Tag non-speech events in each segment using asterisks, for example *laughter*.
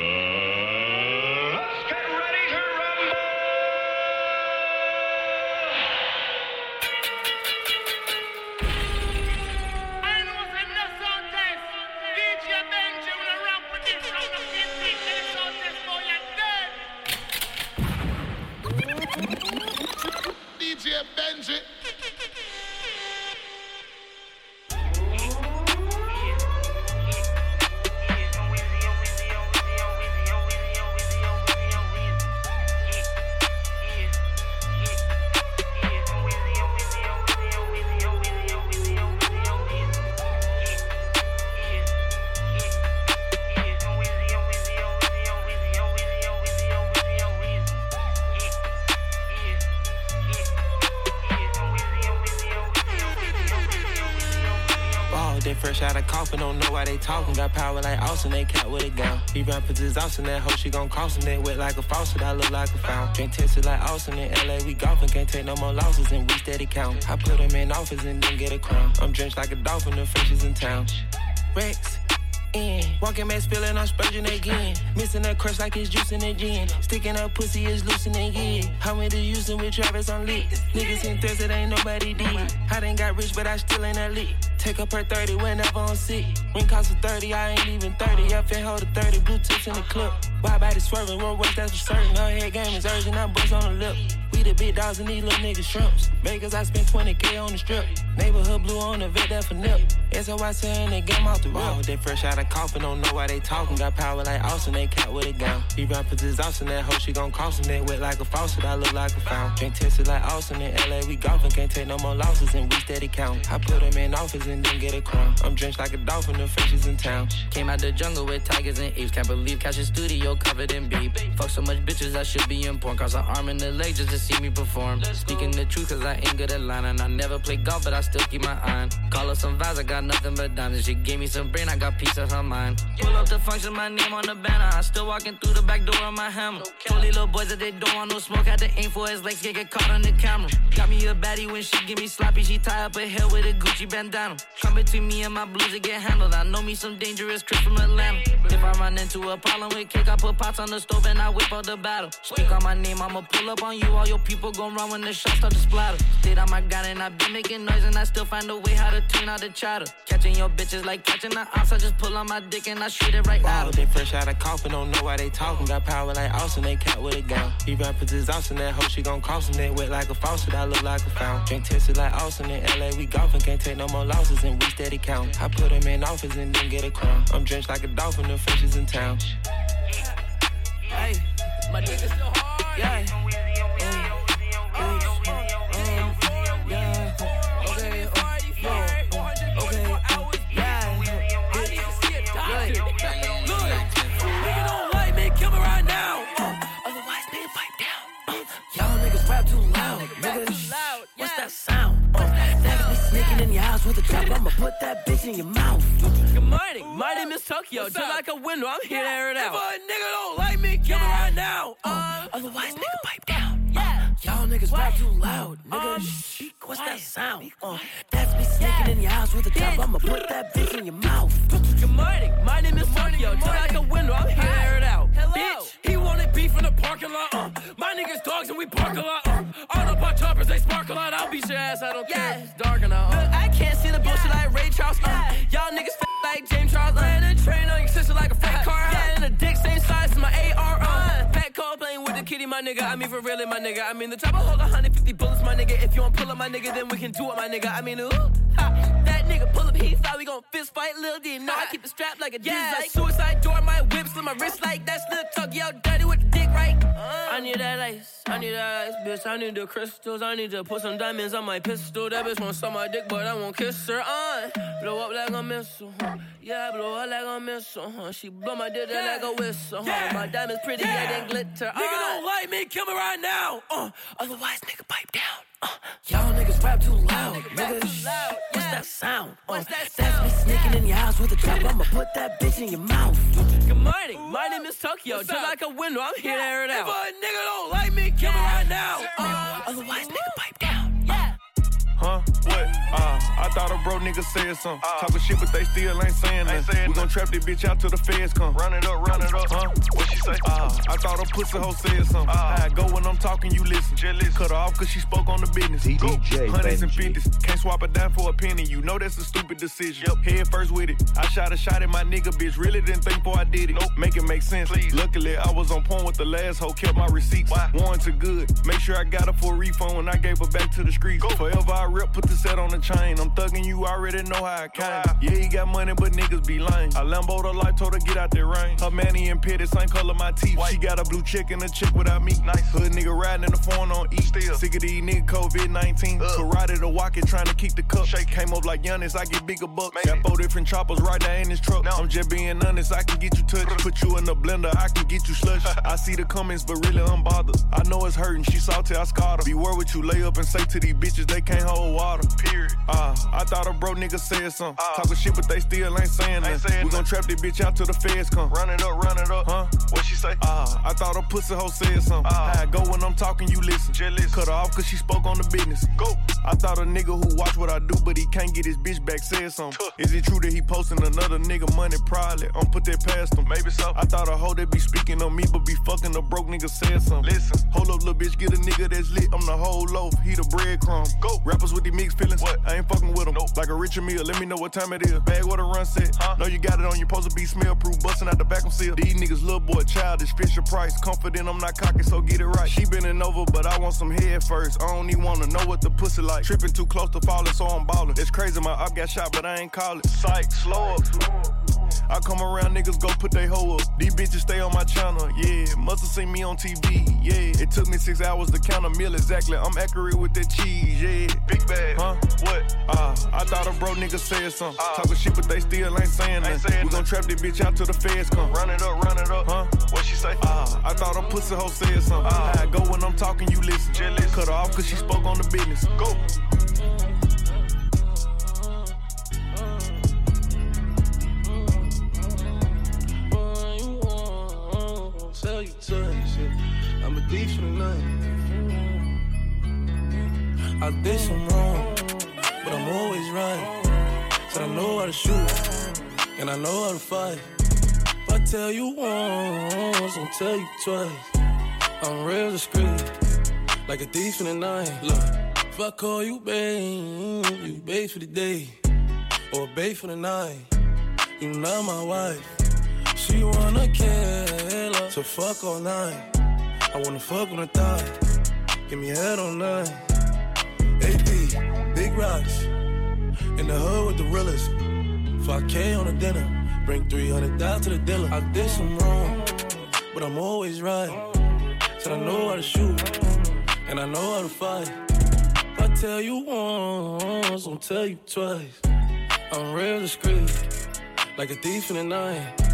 Austin, she gon' cross that wet like a faucet. I look like a fountain. Drink tested like Austin in LA, we golfing, can't take no more losses, and we steady count. I put them in office and then get a crown. I'm drenched like a dolphin, the fishes in town. Rex, in. Walking mass feeling I'm spurging again. Missing that crush like it's juicing again. Sticking up pussy is loosening again. How many using with Travis on lit? Niggas in thirst, it ain't nobody did. I done got rich, but I still ain't elite. Take up her 30 whenever I'm sick. Ring cost of 30, I ain't even 30. I fin hold a 30, Bluetooth in the clip. Why body swerving, road work, that's for certain. Her head game is urgent, I bust on the lip. We the big dogs and these little niggas shrimps. Vegas, I spent 20k on the strip. Neighborhood blue on the vet, that for nip. SOY saying they game off the road. They fresh out of coffin, don't know why they talking. Got power like Austin, they cat with a gun. He rappers is Austin, that hoe she gon' him. They wet like a faucet, I look like a fountain. Drink tested like Austin in LA, we golfing, can't take no more losses and we steady count. I put him in office and then get a crown. I'm drenched like a dolphin, the fishes in town. Came out the jungle with tigers and apes, can't believe catch a studio covered in beef. Fuck so much bitches, I should be in porn. Cross an arm and the leg just to see me perform. Speaking the truth, cause I ain't good at lying. And I never play golf, but I still keep my eye. Call her some vibes, I got nothing but diamonds. She gave me some brain, I got piece of her mind. Pull up the function, my name on the banner. I still walking through the back door on my hammer. Told little boys that they don't want no smoke. Had to aim for his legs, get, get caught on the camera. Got me a baddie when she give me sloppy. She tie up her hair with a Gucci bandana. Come between me and my blues to get handled. I know me some dangerous Chris from Atlanta. If I run into a problem with cake, I put pots on the stove and I whip out the battle. Speak on my name, I'ma pull up on you. All your people gon' run when the shots start to splatter. Stayed on my gun and I been making noise and I still find a way how to tune out the chatter. Catching your bitches like catching the ops. I just pull on my dick and I shoot it right out. They fresh out of coffin, don't know why they talking. Got power like Austin, they cat with a gun. He rappers is Austin, that hoe she gon' cost him. They wet like a faucet, I look like a fountain. Drink tested like Austin in LA, we golfing, can't take no more losses and we steady count. I put him in office and then get a crown. I'm drenched like a dolphin, the fishes in town. Hey, my niggas still hard. Yeah. Sneaking in your house with a trap. I'ma put that bitch in your mouth. Good morning. My name is Tokyo. Just like a window, I'm here to air it out. If a nigga don't like me, kill me right now. Uh, otherwise, nigga, pipe down. Yeah. Y'all niggas rap too loud. Nigga, um, shh, what's that sound? Uh, that's me sneaking in your house with a trap. I'ma put that bitch in your mouth. Good morning. My name is Tokyo. Just like a window, I'm here it out. Hello. Bitch, he wanted beef in the parking lot. Uh, my niggas dogs and we park a lot. Uh, all the pot choppers, they sparkle out. I'll beat your ass, I don't yeah. care. It's dark enough. Look, I can't see the bullshit yeah. like Ray Charles. Uh, y'all niggas f- like James Charles. Uh, Ran a train on your sister like a fat car. My nigga. I mean, for real, my nigga. I mean, the top of hold 150 bullets, my nigga. If you want pull up, my nigga, then we can do it, my nigga. I mean, ooh, ha, that nigga pull up, he thought we gon' fist fight, Lil D. No, I keep it strapped like a yeah. Like suicide door, my whip, slit my wrist like that's Lil Tug, yo, dirty with the dick, right? Uh, I need that ice, I need that ice, bitch. I need the crystals, I need to put some diamonds on my pistol. That bitch won't suck my dick, but I won't kiss her. Uh, blow up like a missile, huh? yeah, blow up like a missile. Huh? She blow my dick yeah. like a whistle. Huh? Yeah. My diamonds pretty, yeah, yeah glitter. Uh. Nigga don't like me, kill me right now. Uh, otherwise, nigga, pipe down. Uh, y'all niggas rap too loud, nigga. Too loud. What's that sound? Uh, What's that sound? That's me sneaking in your house with a trap. I'ma put that bitch in your mouth. Good morning. My name is Tokyo. What's Just up? like a window, I'm here to air it out. If a nigga don't like me, kill me right now. Uh, otherwise, nigga, pipe down. Yeah. Huh? What? Uh, I thought a bro nigga said something. Uh, Talking shit, but they still ain't saying nothing. We gon' trap this bitch out till the feds come. Run it up, run it up. Huh? What she say? Uh, I thought a pussy hoe said something. Uh, I go when I'm talking, you listen. Jealous. Cut her off cause she spoke on the business. DJ Hundreds and fifties. Can't swap a dime for a penny. You know that's a stupid decision. Yep. Head first with it. I shot a shot at my nigga, bitch. Really didn't think before I did it. Nope. Make it make sense. Please. Luckily, I was on point with the last hoe. Kept my receipts. Why? Warranted good. Make sure I got her for a refund when I gave her back to the streets. Go. Forever I rep, put the set on the chain. I'm thugging you, already know how I came. Yeah, he got money, but niggas be lame. I Lambo the life, told her get out that rain. Her manny and pitted, same color my teeth. White. She got a blue chick and a chick without me. Nice. Hood nigga riding in the phone on E. Still. Sick of these niggas COVID 19. Ugh. Karate to walk it, trying to keep the cup. Shake. Came up like Giannis, I get bigger bucks. Maybe. Got four different choppers right there in this truck. No. I'm just being honest, I can get you touched. *laughs* Put you in the blender, I can get you slush. *laughs* I see the comments, but really I'm bothered. I know it's hurting, she salty, I scarred her. Beware what you lay up and say to these bitches, they can't hold water. Period. Uh, I thought a bro nigga said something. Uh. Talking shit, but they still ain't saying nothing. We gon' trap this bitch out till the feds come. Run it up, run it up. Huh? What she say? Ah, I thought a pussy hoe said something. Ah. I go when I'm talking, you listen. Jealous. Cut her off cause she spoke on the business. Go. I thought a nigga who watch what I do, but he can't get his bitch back said something. Tuh. Is it true that he posting another nigga money? Probably. I'm put that past him. Maybe so. I thought a hoe that be speaking on me, but be fucking a broke nigga said something. Listen. Hold up, little bitch, get a nigga that's lit. I'm the whole loaf, he the breadcrumb. Go. Rappers with these mixed feelings. What? I ain't fucking with them. Nope. Like a Richard Mille, let me know what time it is. Bag what a run set. Huh? Know you got it on, you supposed to be smell proof, busting out the back vacuum seal. These niggas little boy childish, Fisher Price. Confident I'm not cocky, so get it right. She bending over, but I want some head first. I don't even wanna know what the pussy like. Tripping too close to falling, so I'm ballin'. It's crazy, my up got shot, but I ain't call it. Psych, slow up. I come around, niggas go put they hoe up. These bitches stay on my channel, yeah. Must've seen me on TV, yeah. It took me six hours to count a meal exactly. I'm accurate with that cheese, yeah. Big bag. Huh? What? Ah, I thought a bro nigga said something. Ah. Talking shit, but they still ain't saying nothing. We gon' trap this bitch out till the feds come. Run it up, run it up. Huh? What she say? Ah, I thought a pussy hoe said something. Ah. I go when I'm talking, you listen. Jealous. Cut her off cause she spoke on the business. Go. Tell you yeah. I'm a thief for the night. I did some wrong, but I'm always right. Said I know how to shoot, and I know how to fight. If I tell you once, I'll tell you twice. I'm real discreet, like a thief in the night. Look, if I call you babe, you babe for the day, or babe for the night. You not my wife. She wanna kill her, so fuck all night. I wanna fuck on the thigh, give me head on nine. AP, big rocks, in the hood with the realest. 5K on the dinner, bring 300 down to the dealer. I did some wrong, but I'm always right. Said I know how to shoot, and I know how to fight. If I tell you once, I'll tell you twice. I'm real discreet, like a thief in the night.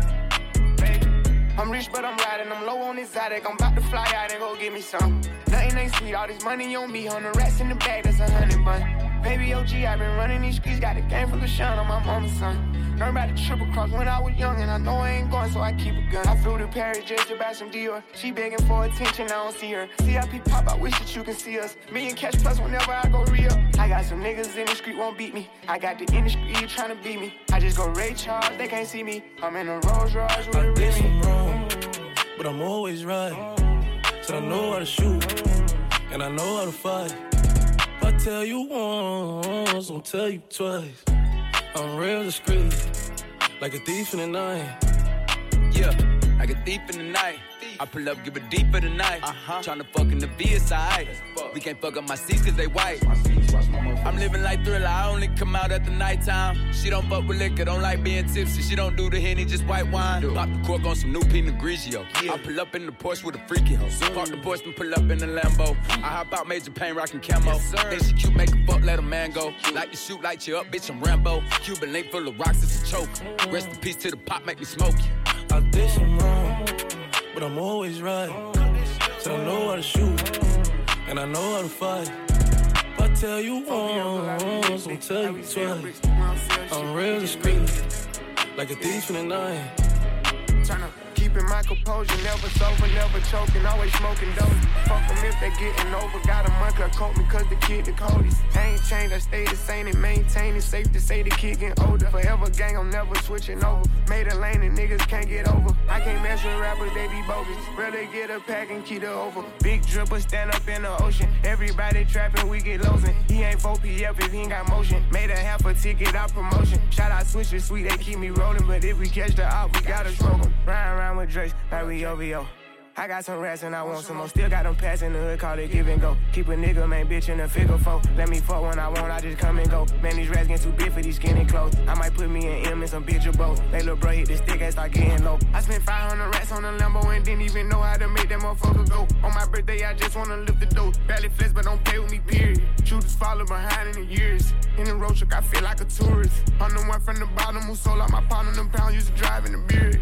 I'm rich, but I'm riding. I'm low on exotic. I'm about to fly out and go get me some. Nothing ain't sweet. All this money on me. On the rats in the bag, that's a hundred bun. Baby OG, i been running these streets. Got a game from LaShawn on my mama's son. Learned about the triple cross when I was young, and I know I ain't going, so I keep a gun. I flew to Paris just to buy some Dior. She begging for attention, I don't see her. CIP pop, I wish that you can see us. Million cash plus whenever I go real. I got some niggas in the street won't beat me. I got the industry trying to beat me. I just go Ray Charles, they can't see me. I'm in a Rolls Royce with a Remy. But I'm always right. Said I know how to shoot, and I know how to fight. If I tell you once, I'll tell you twice. I'm real discreet, like a thief in the night. Yeah, like a thief in the night. I pull up, give it deeper tonight. Uh-huh. Tryna fuck in the VSI. We can't fuck up my seats cause they white. I'm living like thriller, I only come out at the nighttime. She don't fuck with liquor, don't like being tipsy. She don't do the henny, just white wine. Pop the cork on some new Pinot Grigio. I pull up in the Porsche with a freaky hoe. Park the Porsche and pull up in the Lambo. I hop out, major pain, rockin' camo. Then she cute, make a fuck, let a man go. Like you shoot, light you up, bitch, I'm Rambo. Cuban link full of rocks, it's a choke. Rest in peace to the pop, make me smoke you. I did some wrong, but I'm always right. Said I know how to shoot, and I know how to fight. If I tell you once, I'll tell you twice. I'm real discreet, like a thief in the night. Keeping my composure, never sober, never choking, always smoking dope. Fuck them if they getting over, got a month club coat me cause the kid the coldest. I ain't changed, I stay the same and maintain it. Safe to say the kid getting older. Forever gang, I'm never switching over. Made a lane and niggas can't get over. I can't mess with rappers, they be bogus. Rather get a pack and keep it over. Big dripper stand up in the ocean. Everybody trapping, we get losing. He ain't 4PF if he ain't got motion. Made a half a ticket out promotion. Shout out switches, sweet, they keep me rolling. But if we catch the op, we gotta smoke. Ride around with Drake, like. I got some rats and I want some more. Still got them pass in the hood, call it give and go. Keep a nigga, man, bitch in the figure four. Let me fuck when I want, I just come and go. Man, these rats getting too big for these skinny clothes. I might put me an M in some bitch or both. They little bro hit the stick and start getting low. I spent 500 rats on a Lambo and didn't even know how to make that motherfucker go. On my birthday, I just wanna lift the dough. Barely flex, but don't pay with me, period. Shooters follow behind in the years. In the road truck, I feel like a tourist. I'm the one from the bottom who sold out my pound on them pounds, used to drive in the beard.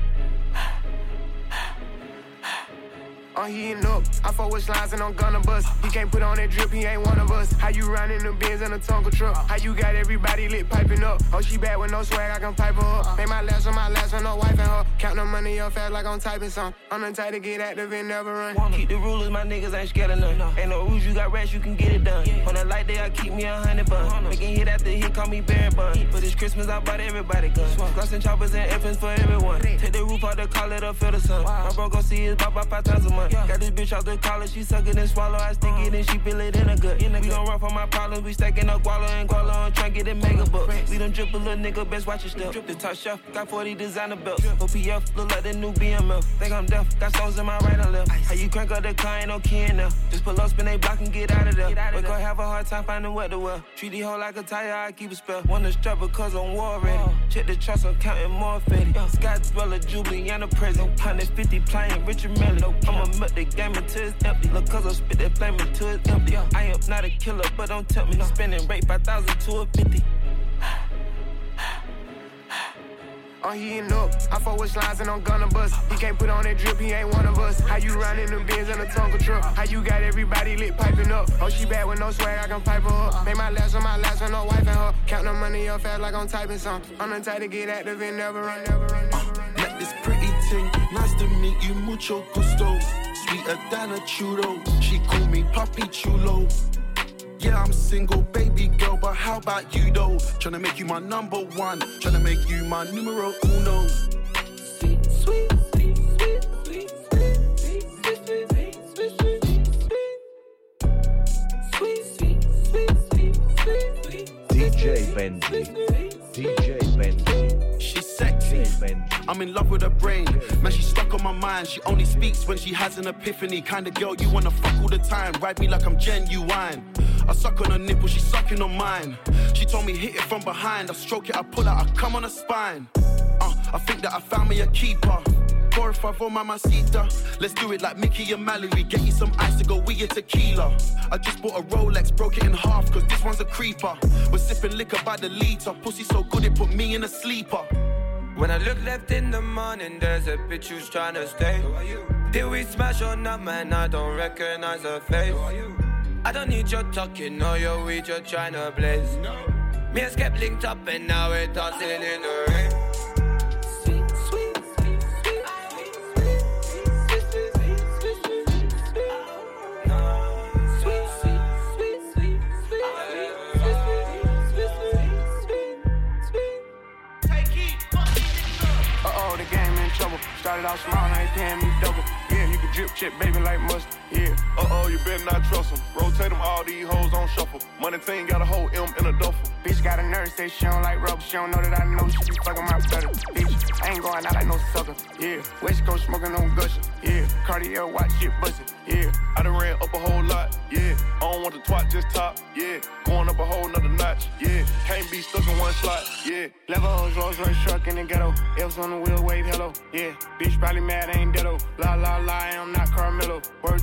Oh, I'm heating up. I fuck with slides and I'm gonna bust. He can't put on that drip, he ain't one of us. How you riding the Benz in a Tonka truck? How you got everybody lit piping up? Oh, she bad with no swag, I can pipe her up. Make my last on my last with no wife and her. Count the money up fast like I'm typing some. I'm the type to get active and never run. Keep the rulers, my niggas ain't scared of none. Ain't no rules, you got rats, you can get it done. On a light day, I keep me a hundred bun. Making hit after hit, call me Barry Bonds. But it's Christmas, I bought everybody guns. Gloss and choppers and infants for everyone. Take the roof out the call it up, feel the sun. My bro gon' see his bop about five times a month. Got this bitch out the collar, she suck it and swallow. I stick it and she feel it in a gut. We don't run from my problems, we stacking up guala and guala and try get it mega bucks. We don't drip a little nigga, best watch your step. Drip the top shelf, got 40 designer belts. OPF, look like the new BML. Think I'm deaf, got souls in my right and left. How you crank up the car, ain't no key in there. Just pull up, spin they block and get out of there. We gon' have a hard time finding what to wear. Treat the hoe like a tire, I keep a spell. Wanna strap because I'm war ready. Check the trust, I'm counting more fetty. Scott Dweller, Jubilee, and a present. 150 playing Richard Mille. I'ma milk the game until it's empty. Look, cause I spit that flame until it's empty. I am not a killer, but don't tell me. Spending rate 5,000 to a 50. I'm heating up. I fuck with slides and I'm gonna bust. He can't put on that drip, he ain't one of us. How you riding them Benz in a Tonka truck? How you got everybody lit piping up? Oh, she bad with no swag, I can pipe her up. Make my last on my last with no wife and her. Count the money up fast like I'm typing some. I'm the type to get active and never run, never run, never run. Met this pretty thing, nice to meet you, mucho gusto. Sweeter than a churro, she call me Papi Chulo. Yeah, I'm single, baby girl, but how about you though? Tryna make you my number one, tryna make you my numero uno. Sweet, sweet, sweet, sweet, Benji. I'm in love with her brain. Man, she's stuck on my mind. She only speaks when she has an epiphany. Kind of girl you wanna fuck all the time. Ride me like I'm genuine. I suck on her nipple, she's sucking on mine. She told me hit it from behind. I stroke it, I pull out, I come on her spine. Uh, I think that I found me a keeper. Four or five for mamacita. Let's do it like Mickey and Mallory. Get you some ice to go with your tequila. I just bought a Rolex, broke it in half, cause this one's a creeper. We're sipping liquor by the liter. Pussy so good it put me in a sleeper. When I look left in the morning, there's a bitch who's trying to stay. Who are you? Did we smash or not, man? I don't recognize her face. I don't need your talking or your weed, you're trying to blaze. No. Me and Skep linked up and now we're dancing in the rain. Started off small, now they paying me double. Drip check, baby, like mustard. Yeah. Uh oh, you better not trust them. Rotate them, all these hoes on shuffle. Money team got a whole M in a duffel. Bitch got a nurse, say she don't like rubber. She don't know that I know she be fucking my brother. Bitch, I ain't going out like no sucker. Yeah. West Coast smoking on gushing. Yeah. Cartier watch shit bustin'. Yeah. I done ran up a whole lot, yeah. I don't want the twat, just top, yeah. Going up a whole nother notch, yeah. Can't be stuck in one slot, yeah. Levels, Rolls Royce truck in the ghetto. F's on the wheel, wave hello. Yeah. Bitch probably mad, ain't deado.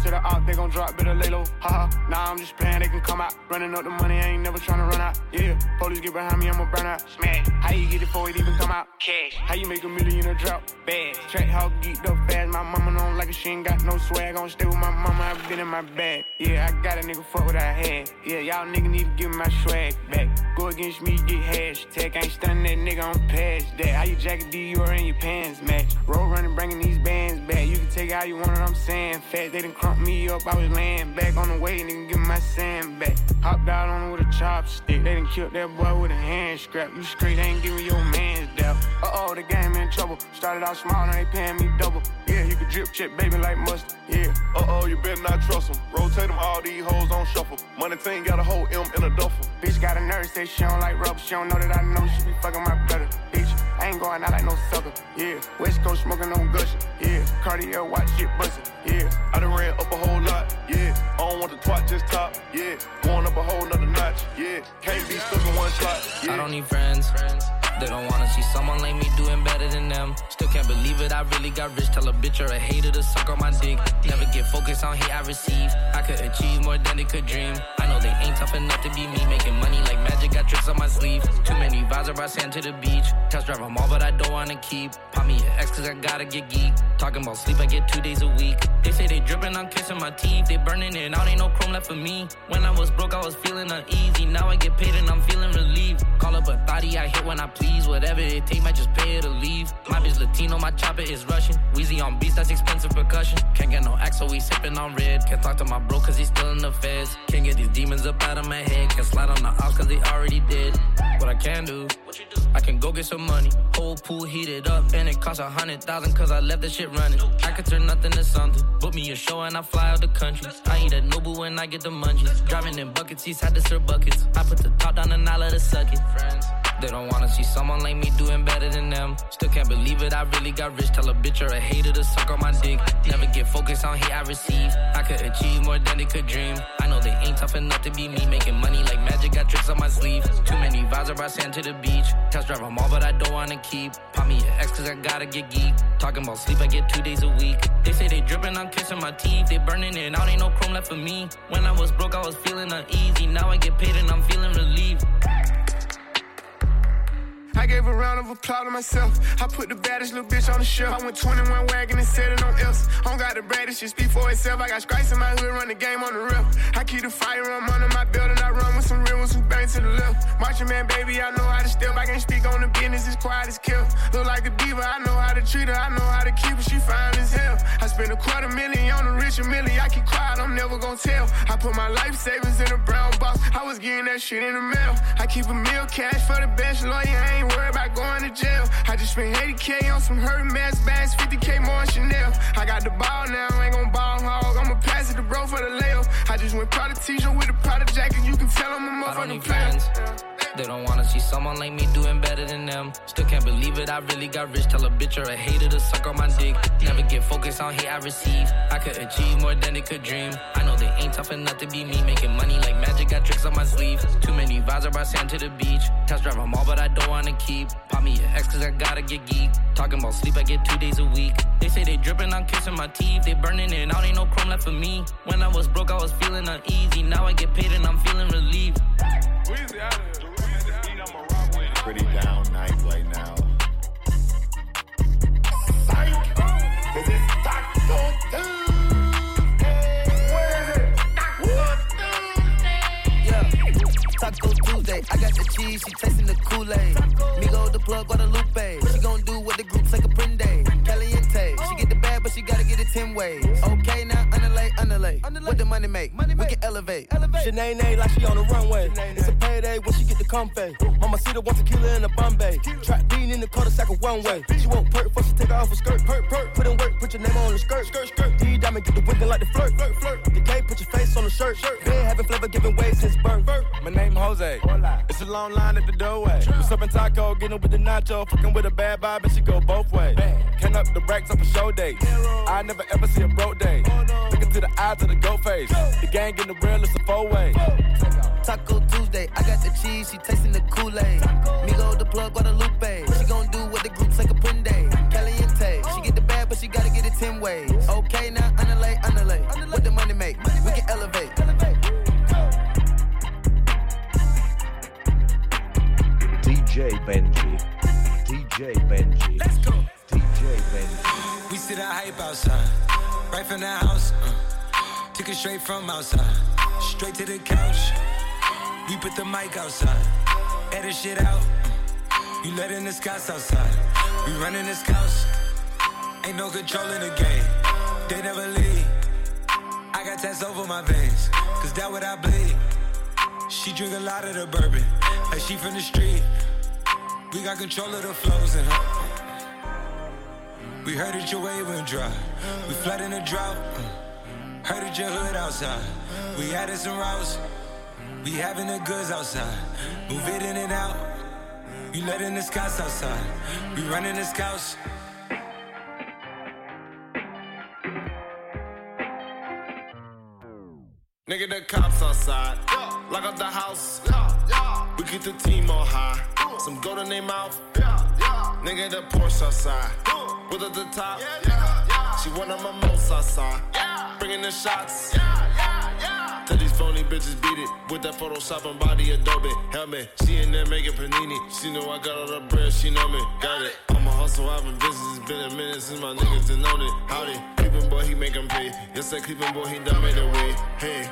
To the op, they gon' drop, better lay low. Haha. Nah, I'm just playing, they can come out. Running up the money, I ain't never tryna run out. Yeah. Police get behind me, I'ma burn out. Smash. How you get it before it even come out? Cash. How you make a million in a drop? Bad. Track how geeked up fast. My mama don't like it, she ain't got no swag. Gon' stay with my mama, I've been in my bag. Yeah, I got a nigga fuck what I had. Yeah, y'all nigga need to give my swag back. Go against me, get hashtag. Ain't stunning that nigga, I'm past that. How you jacket D, you are in your pants match. Roll running, bringing these bands back. You can take it how you want it, I'm saying fat. They done crump me up, I was laying back on the way, nigga, give me my sand back. Hopped out on with a chopstick. They done killed that boy with a hand scrap. You straight ain't giving your man's death. Uh oh, the game in trouble. Started out small, now they paying me double. Yeah, you can drip check, baby, like mustard. Yeah. Uh oh, you better not trust them. Rotate them, all these hoes on shuffle. Money team got a whole M in a duffel. Bitch got a nurse, say she don't like rubber. She don't know that I know she be fucking my brother. Bitch, I ain't going out like no sucker. Yeah. West Coast smoking on gushing. Yeah. Cartier watch shit bustin'. Yeah. I done ran up a whole lot. Yeah. I don't want the twat, just top. Yeah. Going up a whole nother notch. Yeah. Can't be stuck in one slot. Yeah. I don't need friends. They don't wanna see someone like me doing better than them. Still can't believe it, I really got rich. Tell a bitch or a hater to suck on my dick. Never get focused on hate I receive. I could achieve more than they could dream. I know they ain't tough enough to be me. Making money like magic, got tricks on my sleeve. Too many vibes, I brought sand to the beach. Test drive them all, but I don't wanna keep. Pop me an X cause I gotta get geek. Talking about sleep, I get two days a week. They say they dripping, I'm kissing my teeth. They burning it out, ain't no chrome left for me. When I was broke, I was feeling uneasy. Now I get paid and I'm feeling relieved. Call up a thotty, I hit when I please. Whatever it take, might just pay her to leave. My bitch Latino, my chopper is Russian. Wheezy on beats, that's expensive percussion. Can't get no axe, so we sipping on red. Can't talk to my bro, cause he's still in the feds. Can't get these demons up out of my head. Can't slide on the ops, cause they already did. What I can do, I can go get some money. Whole pool heated up, and it costs a hundred thousand, cause I left the shit running. I could turn nothing to something. Book me a show and I fly out the country. I eat a Nobu when I get the munchies. Driving in bucket seats, had to serve buckets. I put the top down and I let it suck it. Friends. They don't wanna see someone like me doing better than them. Still can't believe it, I really got rich. Tell a bitch or a hater to suck on my dick. Never get focused on hate I receive. I could achieve more than they could dream. I know they ain't tough enough to be me. Making money like magic, got tricks on my sleeve. Too many vibes, I brought sand to the beach. Test drive them all, but I don't wanna keep. Pop me an X cause I gotta get geek. Talking about sleep, I get two days a week. They say they dripping, I'm kissing my teeth. They burning it out, ain't no chrome left for me. When I was broke, I was feeling uneasy. Now I get paid and I'm feeling relieved. I gave a round of applause to myself. I put the baddest little bitch on the shelf. I went 21 wagon and set it on else. I don't got the baddest, shit speak for itself. I got stripes in my hood, run the game on the rip. I keep the firearm under my belt and I run with some real Marching man, baby, I know how to step. I can't speak on the business, it's quiet as kill. Look like a diva, I know how to treat her. I know how to keep her, she fine as hell. I spent a quarter million on a Richard Mille. I keep quiet, I'm never gonna tell. I put my life savings in a brown box. I was getting that shit in the mail. I keep a meal cash for the best lawyer. I ain't worried about going to jail. I just spent 80k on some Hermès bags, 50k more on Chanel. I got the ball now, ain't gon' ball hog. I'ma pass it to bro for the layup. I just went Prada t-shirt with a Prada jacket. You can tell I'm a motherfucking player. They don't wanna see someone like me doing better than them. Still can't believe it, I really got rich. Tell a bitch or a hater to suck on my dick. Never get focused on hate I receive. I could achieve more than they could dream. I know they ain't tough enough to be me. Making money like magic, got tricks on my sleeve. Too many vibes, I sand to the beach. Test drive them all, but I don't wanna keep. Pop me an X cause I gotta get geek. Talking about sleep, I get two days a week. They say they dripping, I'm kissing my teeth. They burning it out, ain't no chrome left for me. When I was broke, I was feeling uneasy. Now I get paid and I'm feeling relieved. Pretty down night right now. Yeah. Taco Tuesday, I got the cheese, she tasting the Kool-Aid. Migo the plug, Guadalupe. She gon' do what the group say Caprende. Caliente, she get the bag, but she gotta get it 10 ways. Okay, now underlay, underlay. What the money make? Money We can elevate. elevate. Shanae like she on the runway. It's a payday when she get the comfy. Mama see the one tequila in the Bombay. Trap bean in the cul-de-sac of one way. She won't perk, first she take her off her skirt. Perk, perk. Put in work, put your name on the skirt. Skirt, skirt. D diamond get the wiggin' like the flirt. Flirt, flirt. The K, put your face on the shirt. Shirt. Been having flavor giving way since birth. My name Jose. It's a long line at the doorway. What's up in taco? Getting with the nacho. Fucking with a bad vibe and she go both ways. Can up the racks up a show day. I never ever see a broke day. Look into the eyes of the goat face. The gang in the real, it's a four way. Taco Tuesday, I got the cheese, she tasting the Kool-Aid. Migo the plug, Guadalupe. She gon' do what the group say Caprende. Caliente, she get the bag, but she gotta get it 10 ways. Okay, now underlay, underlay. What the money make? We can elevate. DJ Benji. DJ Benji. Let's go. DJ Benji. We see the hype outside, right from the house. Uh, took it straight from outside, straight to the couch. We put the mic outside, edit shit out. Uh, you letting the scouts outside, we running the scouts. Ain't no control in the game. They never leave. I got tats over my veins, cause that what I bleed. She drink a lot of the bourbon, like she from the street. We got control of the flows in her. We heard that your wave went dry. We flood in the drought. Heard that your hood outside. We added some routes. We having the goods outside. Move it in and out. We letting the scouts outside. We running the scouts. Nigga, the cops outside. Lock up the house. We keep the team on high. Some gold in their mouth. Nigga, the Porsche outside. With at the top. She one of my most outside. Bringing the shots. Tell these phony bitches beat it with that Photoshop and body Adobe helmet. She in there making panini. She know I got all the bread. She know me. Got it. I'm a hustle. I've been business. It's been a minute since my niggas done known it. Howdy. Cleveland boy, he make 'em pay. Yes, that Cleveland boy, he done made a way. Hey.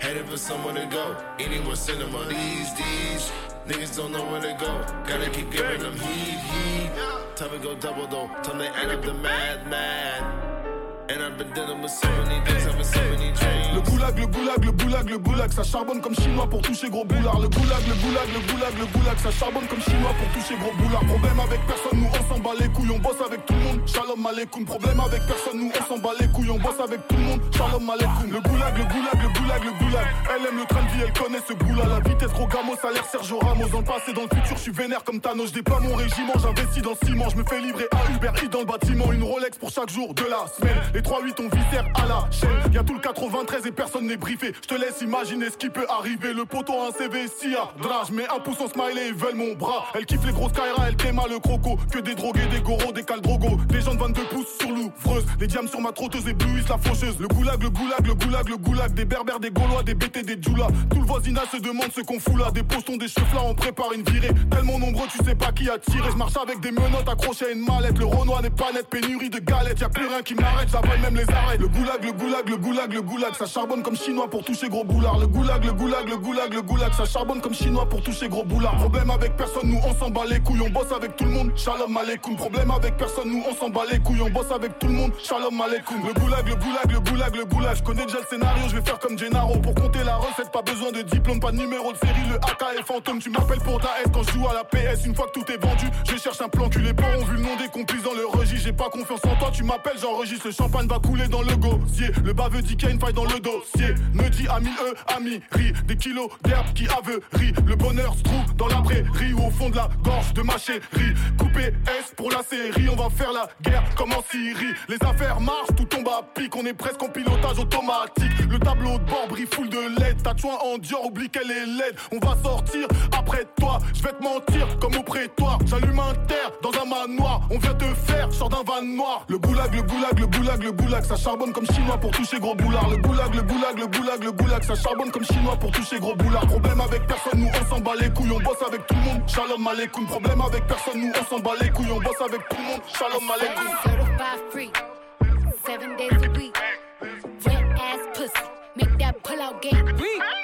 Headed for somewhere to go. Anywhere cinema. These, these. Niggas don't know where to go. Gotta keep giving them heat, heat. Time to go double though. Time to act up the mad, mad. Le goulag, le goulag, le goulag, le goulag, ça charbonne comme chinois pour toucher gros boulard. Le goulag, le goulag, le goulag, le goulag, ça charbonne comme chinois pour toucher gros boulard. Problème avec personne, nous on s'en bat les couilles, on bosse avec tout le monde. Shalom aleikoum. Problème avec personne, nous on s'en bat les couilles, on bosse avec tout le monde. Shalom aleikoum. Le goulag, le goulag, le goulag, le goulag. Elle aime le train de vie, elle connaît ce goût-là. La vitesse, gros gamos, ça l'air Sergio Ramos. Dans le passé, dans le futur, je suis vénère comme Thanos. Je déploie mon régiment, j'investis dans le ciment. Je me fais livrer à Uber Eats dans le bâtiment. Une Rolex pour chaque jour de la semaine. 3-8 on viscère à la chaîne. Y'a tout le 93 et personne n'est briefé. Je te laisse imaginer ce qui peut arriver. Le poteau a un CV si à drage. Mais un pouce en smiley, ils veulent mon bras. Elle kiffe les grosses Kaira, elle t'aima le croco. Que des drogués, des goros, des caldrogos. Des gens de 22 pouces sur l'ouvreuse. Des diams sur ma trotteuse éblouissent la faucheuse. Le goulag, le goulag, le goulag, le goulag. Des berbères, des gaulois, des BT, des djoulas. Tout le voisinage se demande ce qu'on fout là. Des postons, des cheveux là, on prépare une virée. Tellement nombreux, tu sais pas qui a tiré. Je marche avec des menottes accrochées à une mallette. Le Renoir n'est pas net, pénurie de galettes. Y'a plus rien qui m'arrête, Le goulag, le goulag, le goulag, le goulag. Ça charbonne comme chinois pour toucher gros boulard. Le goulag, le goulag, le goulag, le goulag. Ça charbonne comme chinois pour toucher gros boulard. Problème avec personne, nous on s'en bat les couilles. On bosse avec tout le monde. Shalom aleikoum. Problème avec personne, nous on s'en bat les couilles. On bosse avec tout le monde. Shalom aleikoum. Le goulag, le goulag, le goulag, le goulag. Je connais déjà le scénario, je vais faire comme Gennaro. Pour compter la recette, pas besoin de diplôme, pas de numéro de série. Le AK est fantôme. Tu m'appelles pour ta S quand je joue à la PS. Une fois que tout est vendu, je cherche un plan cul. Les porcs ont vu le nom des complices dans le registre. J'ai pas confiance en toi, tu m'appelles, j'enregistre. Le va couler dans le gosier. Le baveux dit qu'il y a une faille dans le dossier. Me dit ami eux, ami, ri. Des kilos d'herbe qui aveurit. Le bonheur se trouve dans la prairie ou au fond de la gorge de ma chérie. Coupé S pour la série, on va faire la guerre comme en Syrie. Les affaires marchent, tout tombe à pic. On est presque en pilotage automatique. Le tableau de bord brille full de LED. Tatouin en Dior, oublie qu'elle est laide. On va sortir après toi. Je vais te mentir comme au prétoire. J'allume un terre dans un manoir. On vient te faire, sort d'un van noir. Le goulag, le goulag, le goulag, le goulag. Ça charbonne comme chinois pour toucher gros boulard. Le goulag, le goulag, le goulag, le goulag. Ça charbonne comme chinois pour toucher gros boulard. Problème avec personne, nous on s'en bat les couilles. On bosse avec tout le monde. Shalom aleikoum. Problème avec personne, nous on s'en bat les couilles. On bosse avec tout le monde. Shalom aleikoum. Seven days a week. Wet ass pussy, make that pull out game.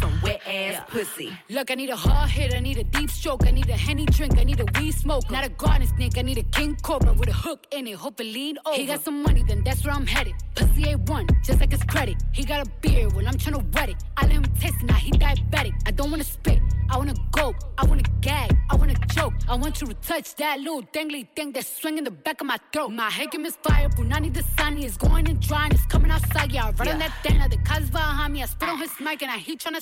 some wet ass pussy. Look, I need a hard hit, I need a deep stroke, I need a henny drink, I need a weed smoke. Not a garden snake, I need a king cobra with a hook in it, hope it lean over. He got some money, then that's where I'm headed. Pussy A1, just like his credit. He got a beard, well, I'm tryna wet it. I let him taste it, now he diabetic. I don't wanna spit, I wanna go, I wanna gag, I wanna choke. I want you to touch that little dangly thing that's swinging the back of my throat. My head game is fire, Punani the sunny is going and drying, it's coming outside. Yeah, I run on that thing, now the cuz behind me. I spit on his mic and I he tryna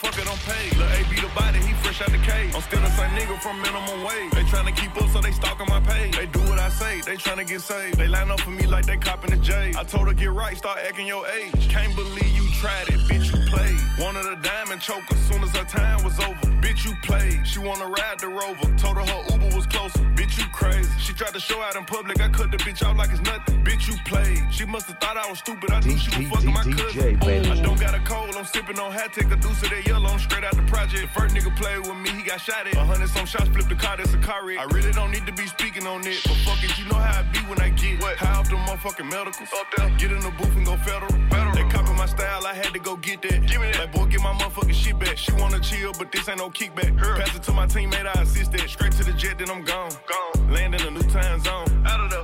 Got body, he fresh out the cage. I'm still the same nigga from minimum wage. They tryna keep up, so they stalking my page. They do what I say, they tryna get saved. They line up for me like they copping the J. I told her get right, start acting your age. Can't believe you tried it, bitch, you played. Wanted a diamond choke as soon as her time was over. Bitch, you played. She wanna ride the rover. Told her her Uber was closer. Bitch, you crazy. She tried to show out in public. I cut the bitch out like it's nothing. Bitch, you played. She must have thought I was stupid. I knew she was fucking my cousin. I don't got a cold. I'm sipping on hat. Take a deuce of that yellow. I'm straight out the project. First nigga played with me. He got shot at. A hundred some shots. Flipped the car. That's a car wreck. I really don't need to be speaking on it. But fuck it. You know how I be when I get what? High off the motherfucking medicals. Up there. Get in the booth and go federal. federal. They copy my style. I had to go get that. Give me that. Like, boy, get my motherfucking shit back. She wanna chill, but this ain't no kickback. Pass it to my teammate. I assist that. Straight to the jet, then I'm gone. Gone. Land in a new time zone. Out of the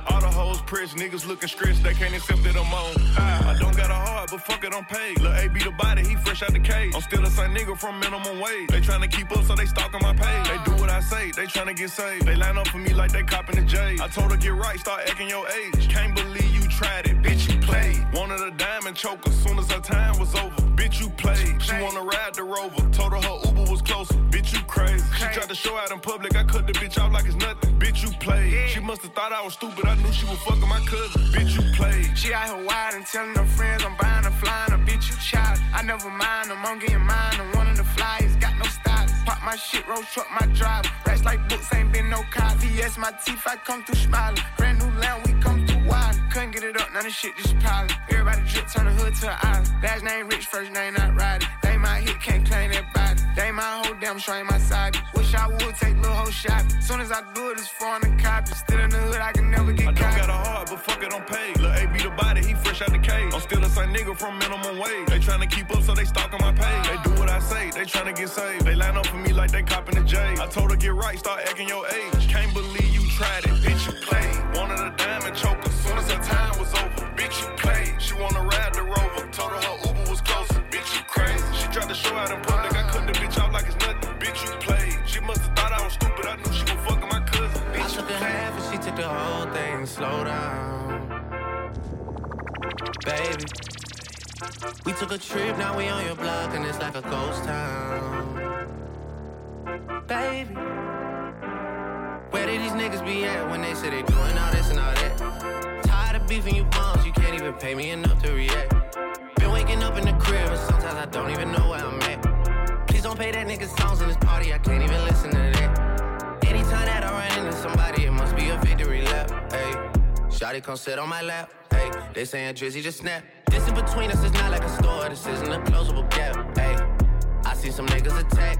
hoes pressed. Niggas looking stressed. They can't accept that I'm on. I don't got a heart, but fuck it, I'm paid. Lil' A be the body. He fresh out the cage. I'm still the same nigga from minimum wage. They tryna keep up, so they stalking my page. They do what I say. They tryna get saved. They line up for me like they copping the J. I told her get right, start acting your age. Can't believe you tried it, bitch. You played. Wanted a diamond choke as soon as her time was over. Bitch, you played. She wanna ride the rover. Told her her Uber was closer. Bitch, crazy. She tried to show out in public. I cut the bitch out like it's nothing. Bitch, you played. She must have thought I was stupid. I knew she was fucking my cousin. Bitch, you played. She out here wide and telling her friends I'm buying a flying a bitch you child. I never mind them, I'm getting mine. I'm one of the flyers, got no stylist. Pop my shit, roll truck my drive. Racks like books, ain't been no cop. VS my teeth, I come through smiling. Brand new lamb, we come through wild. Couldn't get it up, none of shit just piling. Everybody drip, turn the hood to an island. Last name rich, first name not riding. They my hit, can't claim that body. They my whole damn sure ain't my side. Wish I would take little whole shot. Soon as I do it, it's foreign the copy. Still in the hood, I can never get caught. I don't got a heart, but fuck it, I'm paid. Lil' A be the body, he fresh out the cage. I'm still the same nigga from minimum wage. They tryna keep up, so they stalking my page. They do what I say, they tryna get saved. They line up for me like they copping the J. I told her get right, start acting your age. Can't believe you tried it, bitch, you played. Wanted a diamond choke time was over. Bitch, you played. She wanna ride the rover. Told her her Uber was closer. Bitch, you crazy. She tried to show out in public. I cut the bitch out like it's nothing. Bitch, you played. She must have thought I was stupid. I knew she was fucking my cousin. I took a half and she took the whole thing. Slow down, baby. We took a trip, now we on your block and it's like a ghost town, baby. Where did these niggas be at when they say they doing all this and all that? Beefing you bums, you can't even pay me enough to react. Been waking up in the crib and sometimes I don't even know where I'm at. Please don't pay that nigga songs in this party, I can't even listen to that. Anytime that I run into somebody, it must be a victory lap. Hey, Shotty come sit on my lap. Hey, they saying Drizzy just snap. This in between us is not like a store, this isn't a closable gap. Hey, I see some niggas attack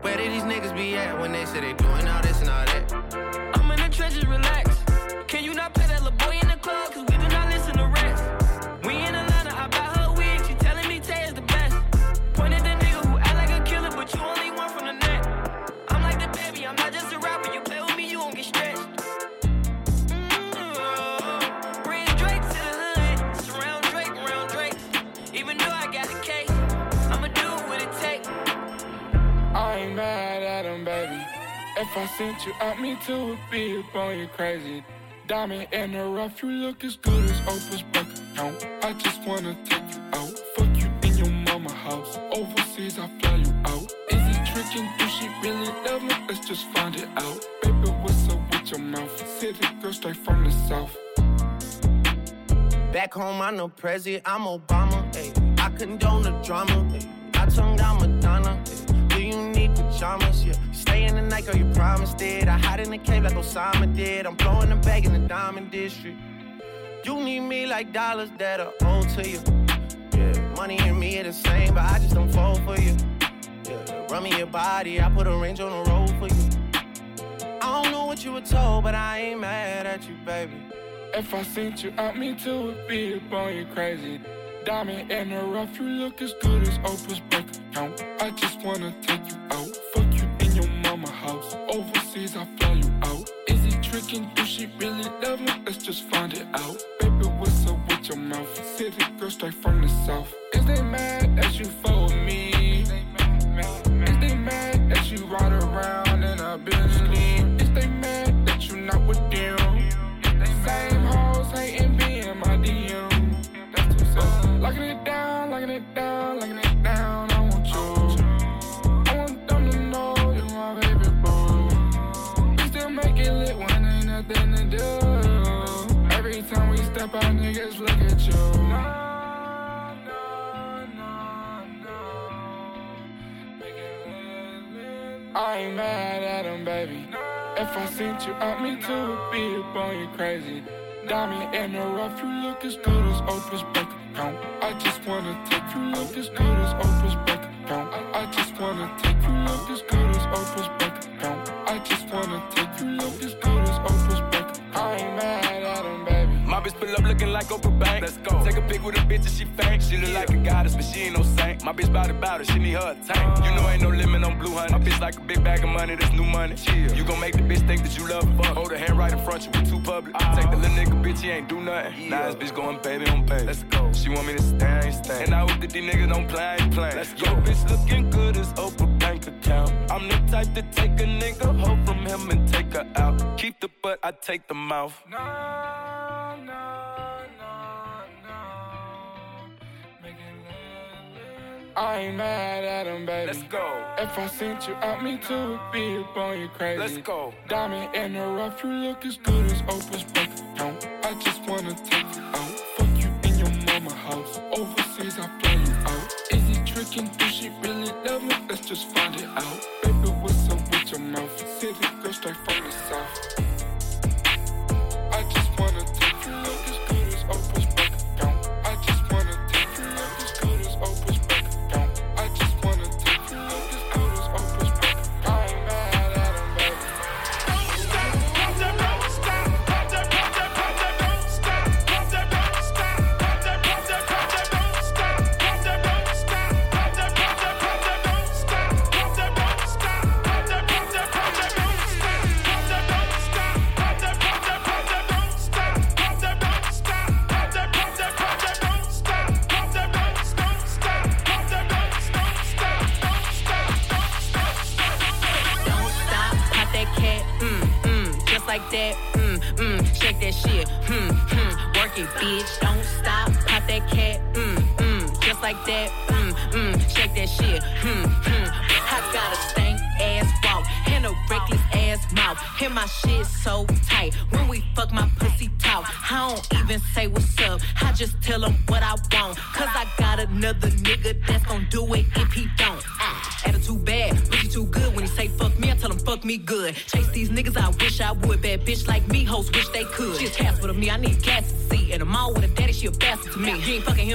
Where did these niggas be at when they say they doing all this and all that? I'm in the trenches, relax. Can you not play that little boy in the club? Cause we I sent you out, me too a up on you crazy. Diamond in the rough, you look as good as Oprah's bank account. I just wanna take you out, fuck you in your mama house. Overseas, I fly you out. Is he tricking? Do she really love me? Let's just find it out. Baby, what's up with your mouth? City girl straight from the south. Back home, I'm no president, I'm Obama. Ay. I condone the drama. Ay. I tongue down Madonna. Ay. You need pajamas? Yeah. Stay in the night, girl, you promised it. I hide in the cave like Osama did. I'm blowing the bag in the diamond district. You need me like dollars that are owed to you. Yeah, money and me are the same, but I just don't fall for you. Yeah, run me your body, I put a range on the road for you. I don't know what you were told, but I ain't mad at you, baby. If I sent you out, me too would be up on you crazy. Diamond in the rough, you look as good as Oprah's bank account. I just wanna take you out, fuck you in your mama house. Overseas, I fly you out. Is he tricking? Do she really love me? Let's just find it out. Baby, what's up with your mouth? City girl straight from the south. Is they mad that you with me? Is they mad that you ride around I want you. I want them to know you my baby boo. We still make it lit when ain't nothing to do. Every time we step out, niggas look at you. I ain't mad at baby. If I sent you out, me too be on you crazy. Diamond in the rough, you look as good as Oprah's bank account. I just wanna take you look as good as Oprah's bank account. I, just wanna take you look as good as Oprah's bank account. I just wanna take you look as good as Oprah's bank account. I ain't mad bitch pull up looking like Oprah Bank. Let's go. Take a pic with a bitch and she faint. She look like a goddess, but she ain't no saint. My bitch bout it, bout it. She need her a tank. You know ain't no limit on blue honey. My bitch like a big bag of money, that's new money. Chill. You gon' make the bitch think that you love her. Fuck. Hold her hand right in front, you be too public. I take the little nigga, bitch, he ain't do nothing. Now this bitch going baby on baby. Let's go. She want me to stay, I ain't stay. And I hope that these niggas don't play, I ain't play. Let's go. Yo, bitch looking good as Oprah bank account. I'm the type to take a nigga hoe from him and take her out. Keep the butt, I take the mouth. I ain't mad at him, baby. Let's go. If I sent you out, me too would be up on you crazy. Let's go. Diamond in the rough, you look as good as Oprah's bank account. I just wanna take you out, fuck you in your mama house. Overseas, I fly you out. Is he tricking? Do she really love me? Let's just find it out.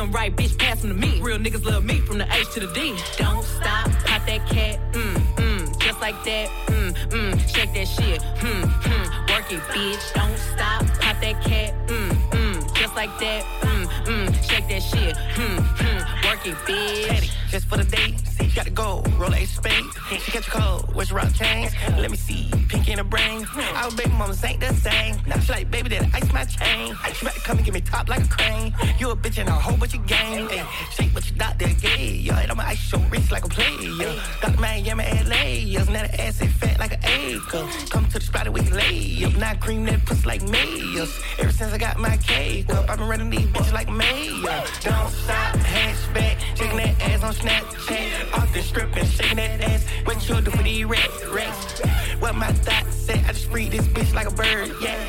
You ain't fucking him right, bitch, pass to me. Real niggas love me from the H to the D. Don't stop, pop that cat, mm, mm, just like that, mm, mm, shake that shit, hmm, hmm, work it, bitch. Don't stop, pop that cat, mm, mm, just like that, mm, mm, shake that shit, hmm, hmm, work it, bitch. Just for the day, see, got the gold, roll a spade. She catch a cold, where's rock chains? Let me see, pink in the brain. Our baby mamas ain't the same. Now she like, baby, that ice my chain. She better come and give me top like a crane. You a bitch and a whole bunch of game. Shake what you doctor gay. Yeah, and I'ma ice your wrist like a player. Got Miami, LA. Yeah, now the ass is fat like an acre. Come to the spot with lay up. Now cream that pussy like mayors. Ever since I got my cake up, I've been running these bitches like mayor. Don't stop, hatchback. Shaking that ass on Snapchat. Off the strip and shaking that ass. What you do for these rats, rats? What my thoughts say? I just free this bitch like a bird, yeah.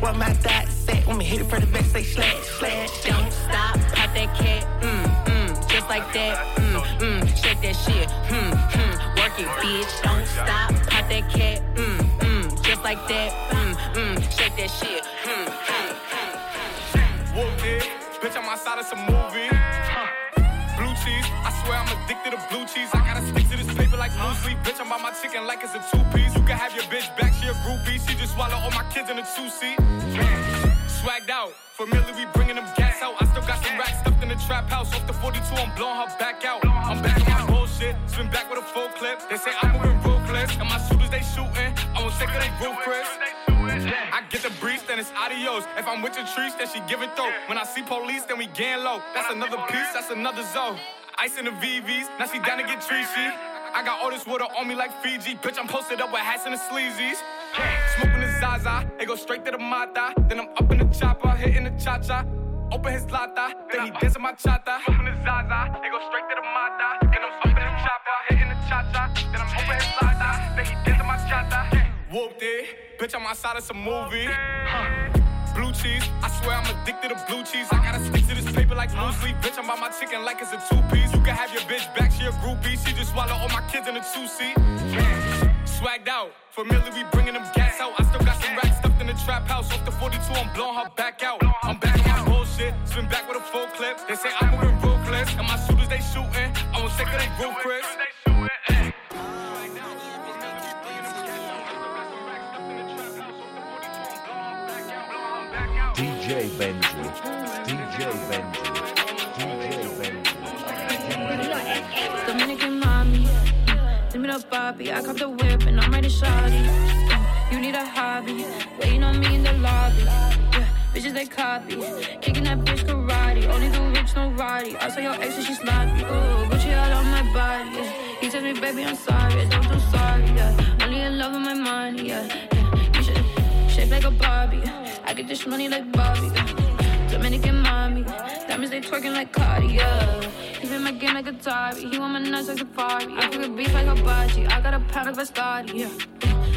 What my thoughts say? When me hit it for the back, say slash, slash. Don't stop, pop that cat, mm, mm, just like that, mm, mm, shake that shit, hmm, hmm, work it, bitch. Don't stop, pop that cat, mm, mm, just like that, mm, mm, shake that shit, hmm, hmm. Whooped it. Bitch, I'm outside of some movie. Addicted to blue cheese. I gotta stick to this paper like blue sleep. Bitch, I'm by my chicken like it's a two piece. You can have your bitch back, she a groupie. She just swallow all my kids in a two seat. Swagged out. Familiar, we bringing them gas out. I still got some racks stuffed in the trap house. Off the 42, I'm blowing her back out. I'm back on my bullshit. Spin back with a full clip. They say I'm moving ruthless. And my shooters, they shooting. I won't take it, they roof, Chris. I get the breeze, then it's adios. If I'm with your trees, then she giving throat. When I see police, then we gang low. That's another piece, that's another zone. Ice in the VVs, now she down to get treachy. I got all this water on me like Fiji. Bitch, I'm posted up with hats and the sleazies. Smoking the Zaza, it go straight to the Mata. Then I'm up in the chopper, hitting the cha cha. Open his lata, then he dancing my chata. Smoking the Zaza, it go straight to the Mata. Then I'm up in the chopper, hitting the cha cha. Then I'm open his lata, then he dancing my chata. Whooped it, bitch, I'm outside of some movie. Blue cheese, I swear I'm addicted to blue cheese. I gotta stick to this paper like blue sleep. Bitch, I'm by my chicken like it's a two piece. You can have your bitch back, she a groupie. She just swallow all my kids in a two seat. Swagged out, familiar, we bringing them gas out. I still got some racks stuffed in the trap house. Off the 42, I'm blowing her back out. I'm back on my bullshit, spin back with a full clip. They say I'm moving ruthless, and my shooters they shooting. I won't take it, they roof, DJ Benji. DJ Benji. DJ Benji. Dominican mommy. Send me the Bobby. I cop the whip and I'm ready shawty. You need a hobby. Waiting on me in the lobby. Bitches they copy. Kicking that bitch karate. Only the rich, no roddy. I saw your ex and she sloppy. Ooh, Gucci all on my body. Yeah. He tells me, baby, I'm sorry. Don't do sorry. Yeah. Only in love with my money. Yeah. yeah. You should shape like a Barbie. I get this money like Bobby. Dominican mommy. Diamonds they twerking like Cardi, yeah. He been my game like Atari. He want my nuts like Safari. I a beef like Hibachi. I got a pound of Biscotti, yeah.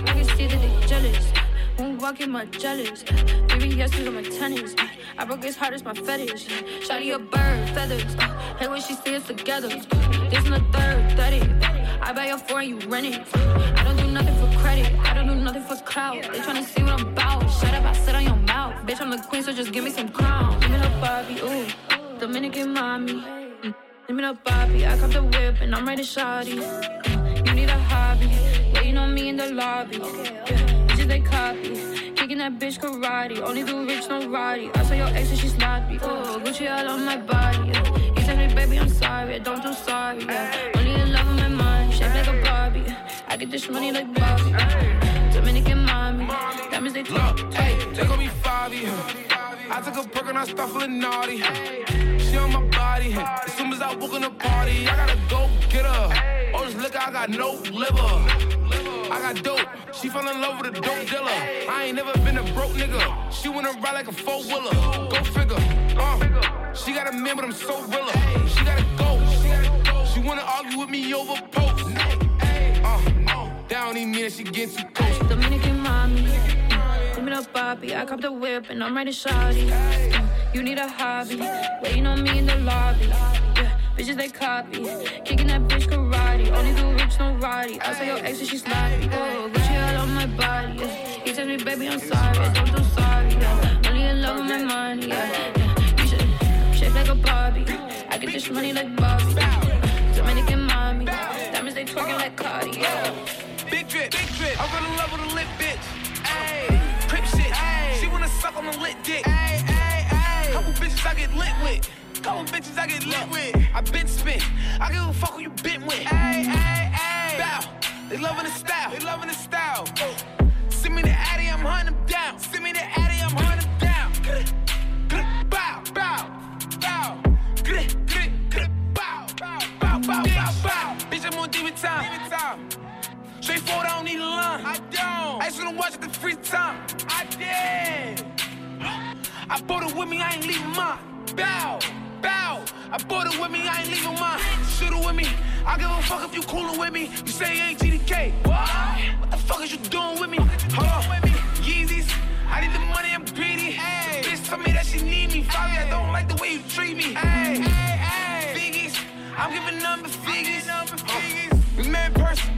I can see that they jealous. Won't walk in my jealous. Baby, yes, on my tennis. I broke his heart, it's my fetish. Shotty a bird, feathers. Hey, when she see us together. This in the third, 30. I buy your four and you rent it. I don't do nothing for credit. I don't do nothing for clout. They tryna see what I'm about. Shut up, I sit on your mouth. Bitch, I'm the queen, so just give me some crown. Give me the Bobby, ooh. Dominican mommy. Mm. Give me the Bobby. I cop the whip and I'm ready shawty. Mm. You need a hobby. Waiting on me in the lobby. Yeah. Bitches they copy. Kicking that bitch karate. Only do rich, no roddy. I saw your ex and she sloppy. Ooh, Gucci all on my body. Yeah. He tell me, baby, I'm sorry. I don't do sorry. Yeah. Only in love with my mind. Shape like a Barbie. I get this money like Bobby. Dominican mommy. They talk. Hey, they gon' be five I took a perk and I start feeling naughty. She on my body. As soon as I walk in the party, I gotta go get her. Oh, this liquor, I got no liver. I got dope. She fell in love with a dope dealer. I ain't never been a broke nigga. She wanna ride like a four wheeler. Go figure. Uh, she got a man, but I'm so realer. She gotta go. She wanna argue with me over post. That don't even mean that she get too close. Dominican mommy. Give me the Bobby. I cop the whip and I'm ready shawty. Mm, You need a hobby. Waiting on me in the lobby. Yeah, bitches they copy. Kicking that bitch karate. Only the rich, no roddy. I saw your ex and she sloppy. Oh, Gucci all on my body. Yeah. He tells me, baby, I'm sorry. Don't do sorry. Yeah. Only in love with my money. Yeah. yeah. You should shape like a Barbie. I get this money like Bobby. Dominican mommy. Diamonds they twerking like Cardi. Yeah. Fell in love with a lit bitch. Ayy, crip shit. Ayy, she wanna suck on the lit dick. Ayy, ayy, ayy. Couple bitches I get lit with. Couple bitches I get lit with. I been spent. I give a fuck who you been with. Hey, hey, hey. Bow. They loving the style. They loving the style. Send me the Addy, I'm hunting them down. Send me the Addy, I'm hunting them down. Bow, bow, bow. Bow, bow, bow, bow, bow, bow. Bitch, I'm on demon time. Demon time. Straightforward, I don't need a line. I don't. I just wanna watch it the free time. I did. I bought it with me, I ain't leaving mine. Bow, bow. I bought it with me, I ain't leaving mine. Shoot it with me. I give a fuck if you coolin' with me. You say you ain't GDK. What? What the fuck is you doing with me? Hold on. with me. Yeezys. I need the money, I'm greedy. Hey. Bitch told me that she need me. Fabi, I don't like the way you treat me. Hey, hey, hey. Figgies. I'm giving number figures. Uh, we met in person.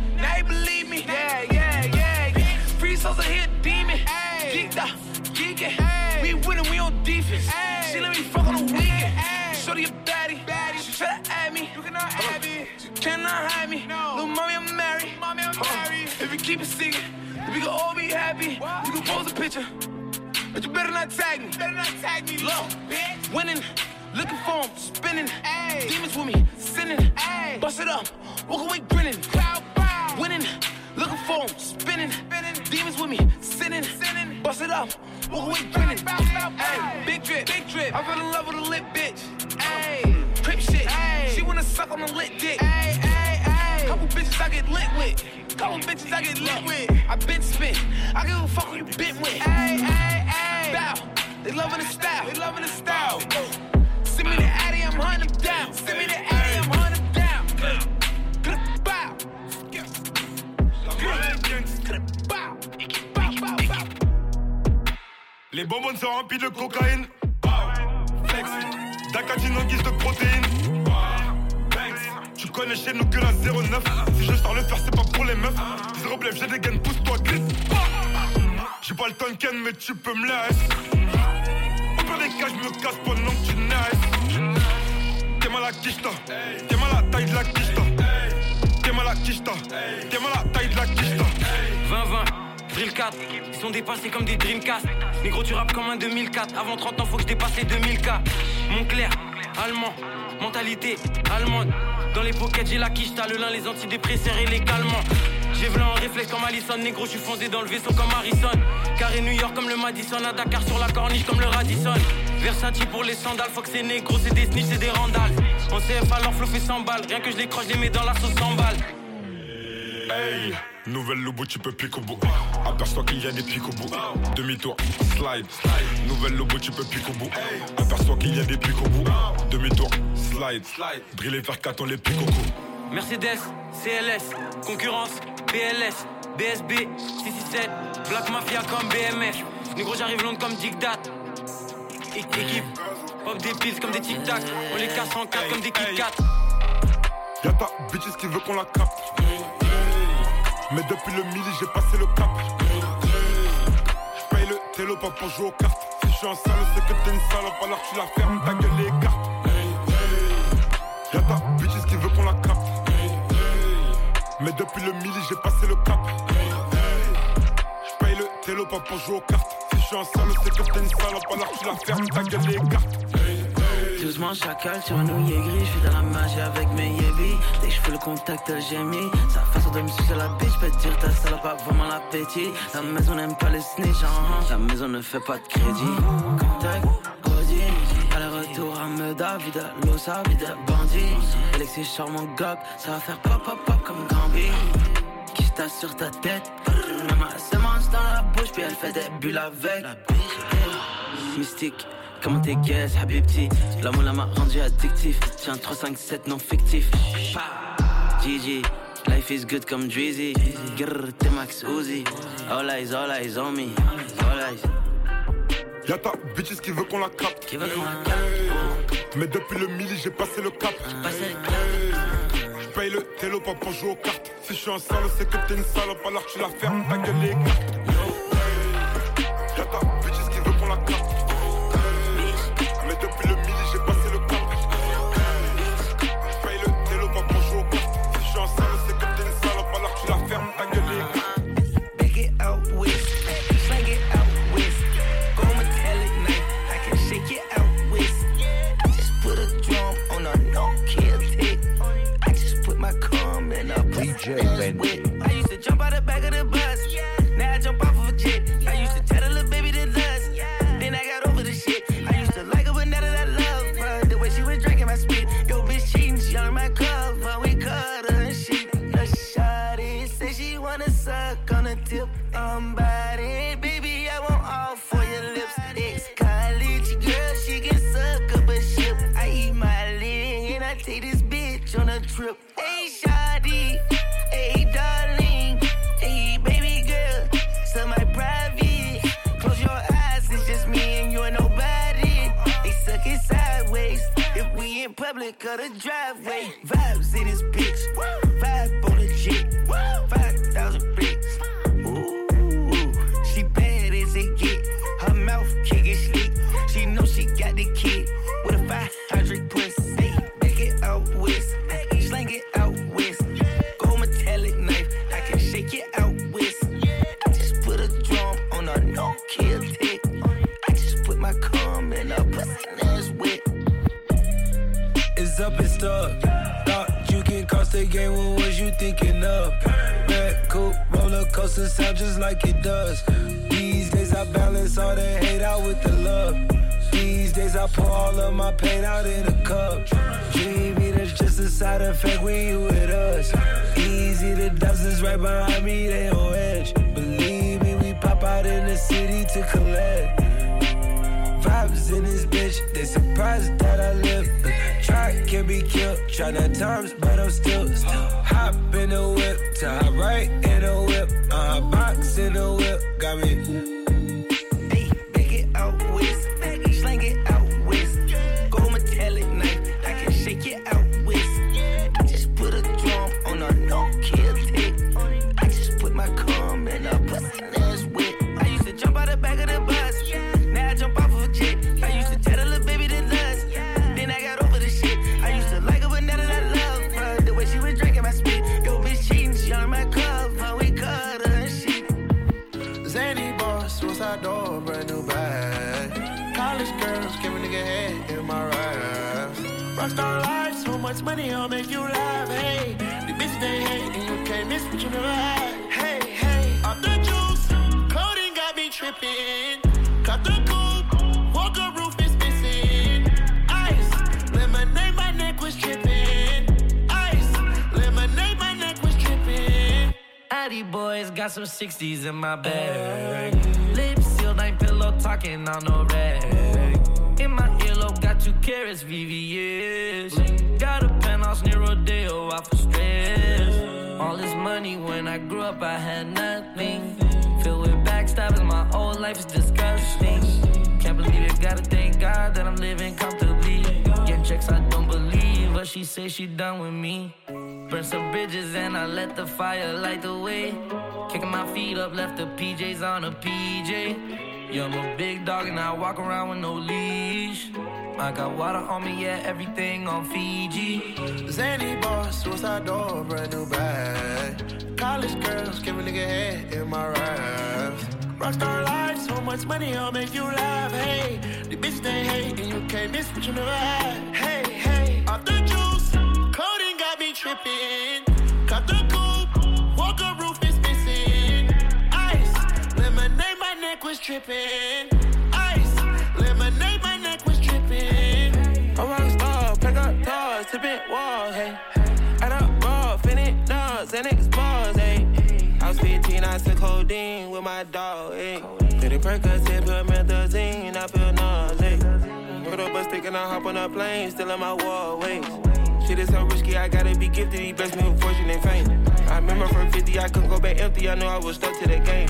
Happy, what? we can post a picture. But you better not tag me. Better not tag me. Look, bitch. Winning. Looking for him, spinning. Ay. Demons with me, sinning. Ay. Bust it up, walk away grinning. Cloud bow. Winning, looking for him, spinning. spinning. Demons with me, sinning. sinning. Bust it up, walk away grinning. Bow, bow, bow. Ay. Big drip, big drip. I fell in love with a lit bitch. Ay. Crip shit. Ay. She wanna suck on a lit dick. Ay, ay, ay. Couple bitches I get lit with. Couple bitches I get lit with. I been spent. I give a fuck who you been with. Ay. Bow. They loving the style. They loving the style. Send me the Addy, I'm hunting them down. Send me the Addy, I'm hunting them down. Bow. Bow. Bow, bow, bow. Les bonbons sont remplis de cocaïne. Flex. D'acatine en guise de protéines. Tu connais chez nous que la 09. Si je sors le faire, c'est pas pour les meufs. Zéro blef, j'ai des gaines, pousse-toi, glisse. J'ai pas le Tonken, mais tu peux me laisser. Au des cas, je me casse pendant que tu naisses. T'es mal à quicheta. T'es mal à la taille de la quicheta. T'es mal à quicheta. T'es mal à la taille de la quicheta. 20-20, Drill 4, ils sont dépassés comme des Dreamcast. Négro, tu rappes comme un 2004. Avant 30 ans, faut que je dépasse les 2000K. Montclair, allemand, mentalité allemande. Dans les pockets, j'ai la quiche, t'as le lin, les antidépresseurs et les calmants. J'ai v'là en réflexe comme Allison, négro, je suis foncé dans le vaisseau comme Harrison. Carré New York comme le Madison, à Dakar sur la corniche comme le Radisson. Versatile pour les sandales, faut que c'est négro, c'est des snitch, c'est des randales. En CF alors flow fait 100 balles, rien que je les croche, je les mets dans la sauce 100 balles. Hey, nouvelle lobo, tu peux pique au bout. Aperçois qu'il y a des pics au bout. Demi-tour, slide. Nouvelle lobo, tu peux pique au bout. Aperçois qu'il y a des pics au bout. Demi-tour, slide. Driller vers 4, on les pique au cou. Mercedes, CLS, concurrence, PLS, BSB, 667, Black Mafia comme BMF. Négro, j'arrive long comme. É- Équipe, pop des pills comme des tic tac. On les casse en quatre comme des Kit. Y'a ta bitches qui veut qu'on la capte. Mais depuis le midi, j'ai passé le cap. J'paye le télo pas pour jouer aux cartes. Si je suis un sale, c'est que t'es une salope, alors tu la fermes, ta gueule les cartes. Y'a ta bitches qui veut qu'on la capte. Mais depuis le midi, j'ai passé le cap. J'paye le télo pas pour jouer aux cartes. Si je suis un sale, c'est que t'es une salope, alors tu la fermes, ta gueule les cartes. Doucement chacal sur un nouillet gris, je suis dans la magie avec mes yébis Dès que je fais le contact j'ai mis Sa façon de me sucer la bitch, peux dire ta salope a vraiment l'appétit. La maison n'aime pas les snitch, hein, la maison ne fait pas de crédit. Contact, Audi, à Meda, vide l'osa, vide bandit Alexis charmant gog, ça va faire pop pop pop comme Gambi Qui se sur ta tête, même ma semence dans la bouche puis elle fait des bulles avec. Mystique Comment t'es guess, Habibti L'amour là m'a rendu addictif. Tiens 3, 5, 7 non fictif GG Life is good comme Drizzy. Grrr, t'es Max Uzi. All eyes, all eyes on me. All eyes. Y'a ta bitches qui veut qu'on la capte. Qui veut qu'on la capte. Mais depuis le midi, j'ai passé le cap. J'paye le télo pas pour jouer aux cartes. Si je suis un sale, c'est que t'es une salope, alors tu la fermes, ta gueule les cartes. Or the driveway. Vibes like it does. These days I balance all the hate out with the love. These days I pour all of my pain out in a cup. Dreamy, that's just a side effect when you with us. Easy, the dozens right behind me, they on edge. Believe me, we pop out in the city to collect. Vibes in this bitch, they surprised that I live. Try can be killed, try nine times, but I'm still, still hop in the whip, to hop right in the whip, uh, box in the whip, got me. Much money, I'll make you laugh. Hey, the bitch they hate, and you can't miss what you never had. Hey, hey, off the juice, clothing got me tripping. Cut the coupe, walker roof is missing. Ice, lemonade, my neck was tripping. Ice, lemonade, my neck was tripping. Addy boys got some 60s in my bag. Lips sealed, ain't pillow talking on no rag. Two carats, VVS. Got a penthouse near Rodeo, out for stress. All this money when I grew up, I had nothing. Filled with backstabbing, my whole life is disgusting. Can't believe it, gotta thank God that I'm living comfortably. Getting checks, I don't believe, but she say she done with me. Burn some bridges and I let the fire light the way. Kicking my feet up, left the PJs on a PJ. Yeah, I'm a big dog and I walk around with no leash. I got water on me, yeah, everything on Fiji. Zany boss, suicide door, brand new bag. College girls, give a nigga head in my raps. Rockstar life, so much money, I'll make you laugh. Hey, the bitch they hate, and you can't miss what you never had. Hey, hey, off the juice, clothing got me tripping. Ice, lemonade, my neck was rock pack up hey. Finish and hey. I was 15, I took codeine with my dog, hey. Did it Percocet, put methazine, I feel nauseous. Put up a stick and I hop on a plane, still in my wallways. Shit is so risky, I gotta be gifted. He blessed me with fortune and fame. I remember from 50, I couldn't go back empty. I knew I was stuck to the game.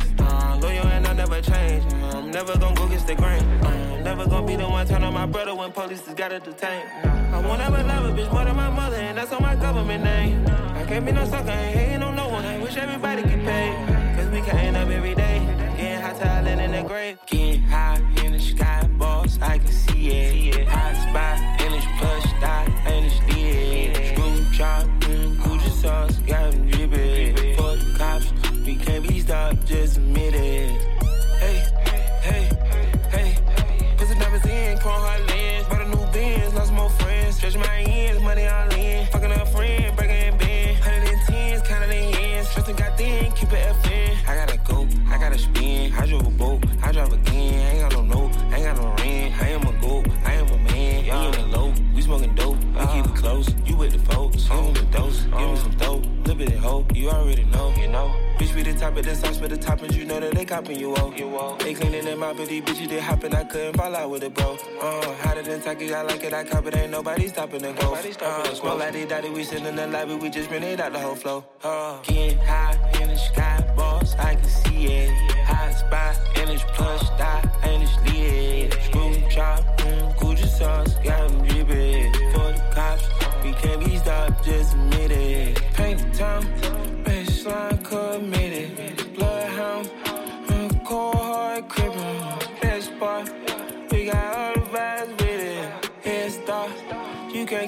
Loyal and I never change. I'm never gonna go against the grain. I'm never gonna be the one turn on my brother when police just gotta detain. I won't ever love a bitch more than my mother, and that's on my government name. I can't be no sucker, ain't hating on no one. I wish everybody get paid. Cause we can up every day. Getting hot talent in the grave. Getting high in the sky, boss, I can see it. baby, stop, just admit it. Hey, hey, hey, hey. it never in, chrome hot lens. Bought a new Benz, lost more friends. Stretch my ends, money all in. Fucking a friend, breaking and. Hundred and tens, counting in ends. Stressing got thin, keep it FN. I gotta go, I gotta spin. I drove a boat, I drive again. I ain't got no note, I ain't got no rent. I am a goat, I am a man. Yeah. In the low, we smoking dope. We keep it close, you with the folks. Give me the dose, give me some dope. Little bit of hope, you already know. You that they copping you off. You off. They cleaning them out, but these bitches they hopping, I couldn't fall out with it, bro. Uh, hotter than Taki, I like it, I cop it, ain't nobody stopping the growth. Uh, smoke like they daddy, we sitting in the lobby, we just rented out the whole flow. Uh, getting high in the sky, boss, I can see it. Hot spot, and it's plush, dot, and it's lit. Screw chop, mm, Gucci sauce, got them dripping. For the cops, we can't be stopped, just admit it. Paint the town, baseline committed.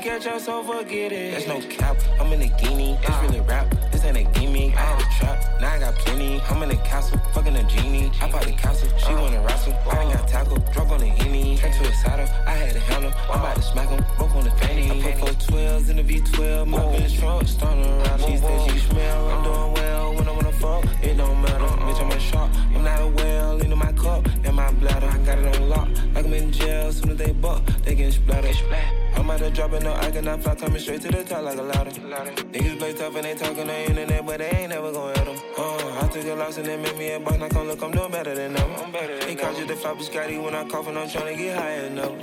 Catch us, so forget it. There's no cap, I'm in a guinea. It's really rap, this ain't a gimmick. I had a trap, now I got plenty. I'm in the castle, fucking a genie. I bought the castle, she wanna wrestle. I ain't got tackle, drop on the henny. Track to a saddle, I had a handle. I'm about to smack him, broke on the fanny. I put four 12s in the V12, my bitch trunk, starting around. She said she smell, I'm doing well when I wanna fuck. It don't matter, bitch, I'm a shark. I'm not a whale, into my cup, and my bladder. I got like I'm in jail. Soon as they buck, they get splattered. I'm about to drop it, no, I cannot fly, coming straight to the top like a ladder. Niggas play tough and they talking on the internet, but they ain't never gonna hit them. Uh, I took a loss and they made me a boss, now come look, I'm doing better than them. I'm better They called you the flopper Scotty when I cough and I'm trying to get higher enough.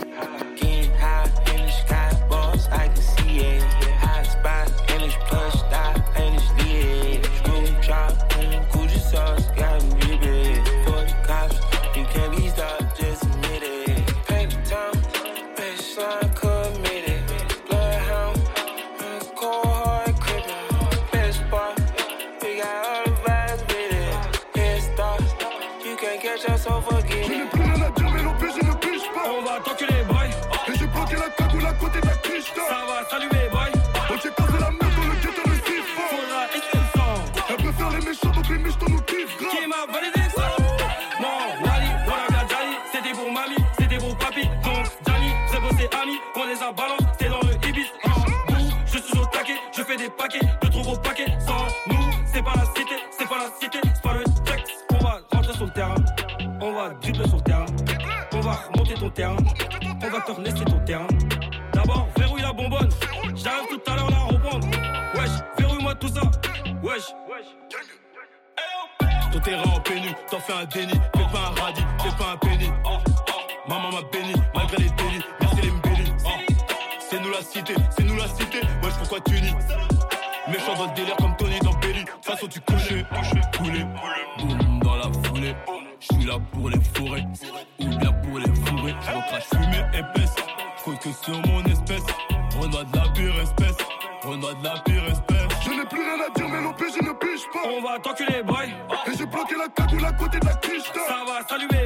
Getting high in the sky, boss, I can see it. Hot spot, and it's plush, dot, and it's lit. Screw mm, Gucci sauce, got them dripping. For the cops, you can't ton terrain. On va te renaisser ton terrain. D'abord, verrouille la bonbonne. J'arrive tout à l'heure à reprendre. Wesh, verrouille-moi tout ça. Wesh, wesh ton terrain en pénu, t'en fais un déni, fais pas un radis, fais pas un penny. Maman m'a béni, malgré les délits, merci les mbélis. C'est nous la cité, c'est nous la cité, wesh pourquoi tu nies? Méchant dans le délire comme Tony dans Belly, façon tu couché, va t'enculer, boy. Et j'ai bloqué la cagoule à côté de la quiche Ça va saluer,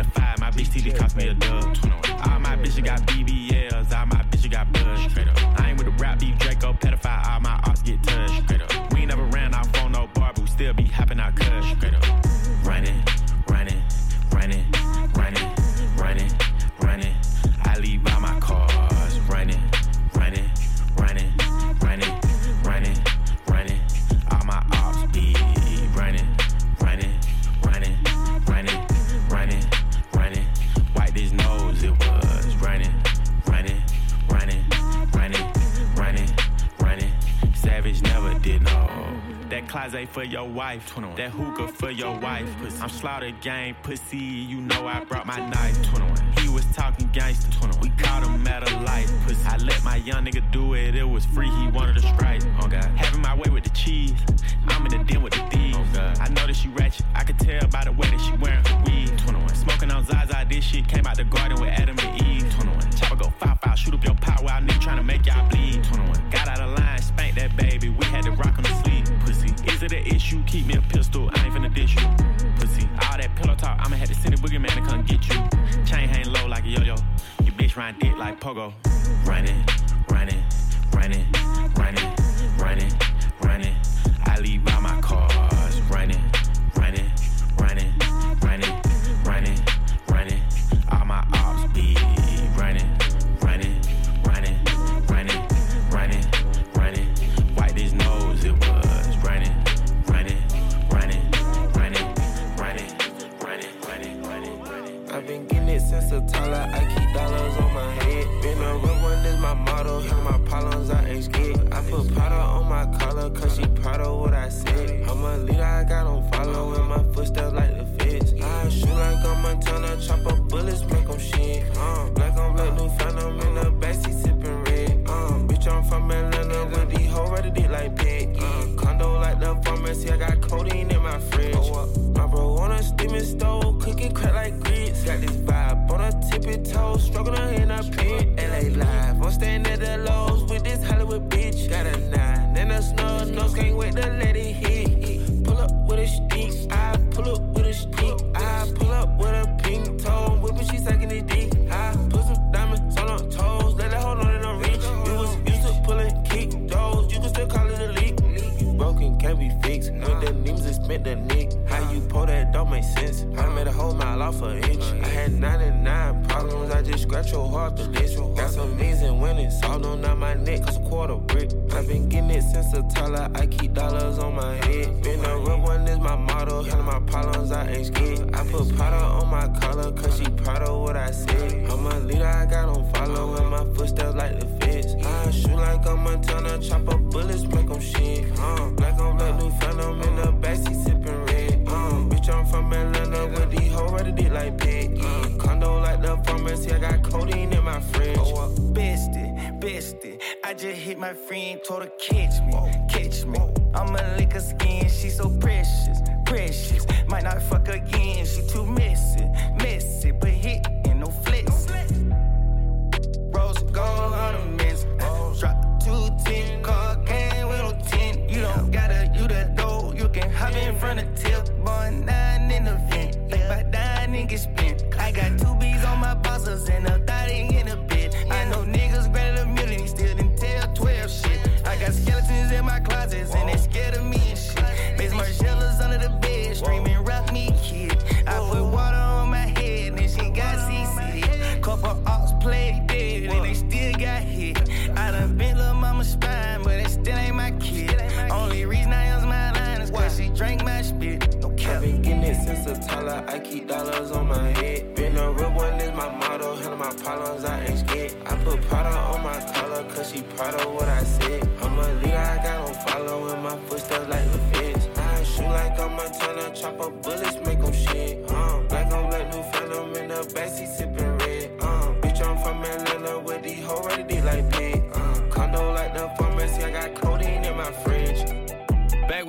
five, my bitch titties cost me a dub. Wife. 21. That hookah for your wife. Pussy. I'm slaughter gang, pussy. You know I brought my knife. 21. He was talking gangster. 21. We caught him at a light. Pussy. I let my young nigga do it. It was free. He wanted a strike. Oh God. Having my way with the cheese. I'm in the den with the thieves. Oh God. I know that she ratchet. I can tell by the way that she wearing her weed. 21. Smoking on Zaza. This shit came out the garden with Adam and Eve. 21. Chopper go five five. Shoot up your pot while nigga trying to make y'all Issue? Keep me a pistol. I ain't finna dish you. Pussy. All that pillow talk. I'ma have to send a boogeyman to come get you. Chain hang low like a yo-yo. You bitch ride dick like pogo. Running, running, running, running, neck, cause a quarter brick. I've been getting it since a toddler, I keep dollars on my head. Been a real one is my motto, handle my problems, I ain't scared. I put powder on my collar, cause she proud of what I said. I'm a leader, I got on follow in my footsteps like the feds. I shoot like I'm Montana, chop up bullets, make them shit. Uh, black on black, new phantom in the backseat sipping red. Uh, bitch, I'm from Atlanta with these hoes ready dick like Peggy. Uh, condo like the pharmacy, I got codeine in my fridge. Bestie, I just hit my friend, told her catch me, catch me. I'ma lick her skin, she so precious, precious. Might not fuck again, she too messy, messy, but hit and no flex. Rose gold ornaments, drop two ten, came with no ten. You don't gotta, you the dough, you can hop in front of tip, boy nine in the vent, about dying and get spent. I got two I keep dollars on my head. Been a real one is my motto. Handle my problems, I ain't scared. I put powder on my collar, cause she proud of what I said. I'm a leader, I got on follow in my footsteps like the feds. I shoot like I'm Montana, chop up bullets, make them shit. Uh, black on black, new phantom in the backseat sipping red. Uh, bitch, I'm from Atlanta with these hoes ready like pig.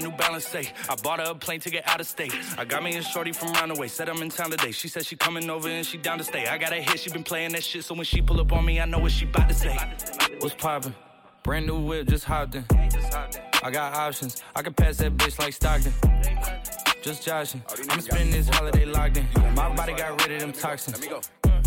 the New Balance say. I bought her a plane to get out of state. I got me a shorty from Runaway, said I'm in town today. She said she coming over and she down to stay. I got a hit, she been playing that shit, so when she pull up on me, I know what she bout to say. What's poppin'? Brand new whip, just hopped in. I got options, I can pass that bitch like Stockton. Just joshing. I'm spending this holiday locked in. My body got rid of them toxins.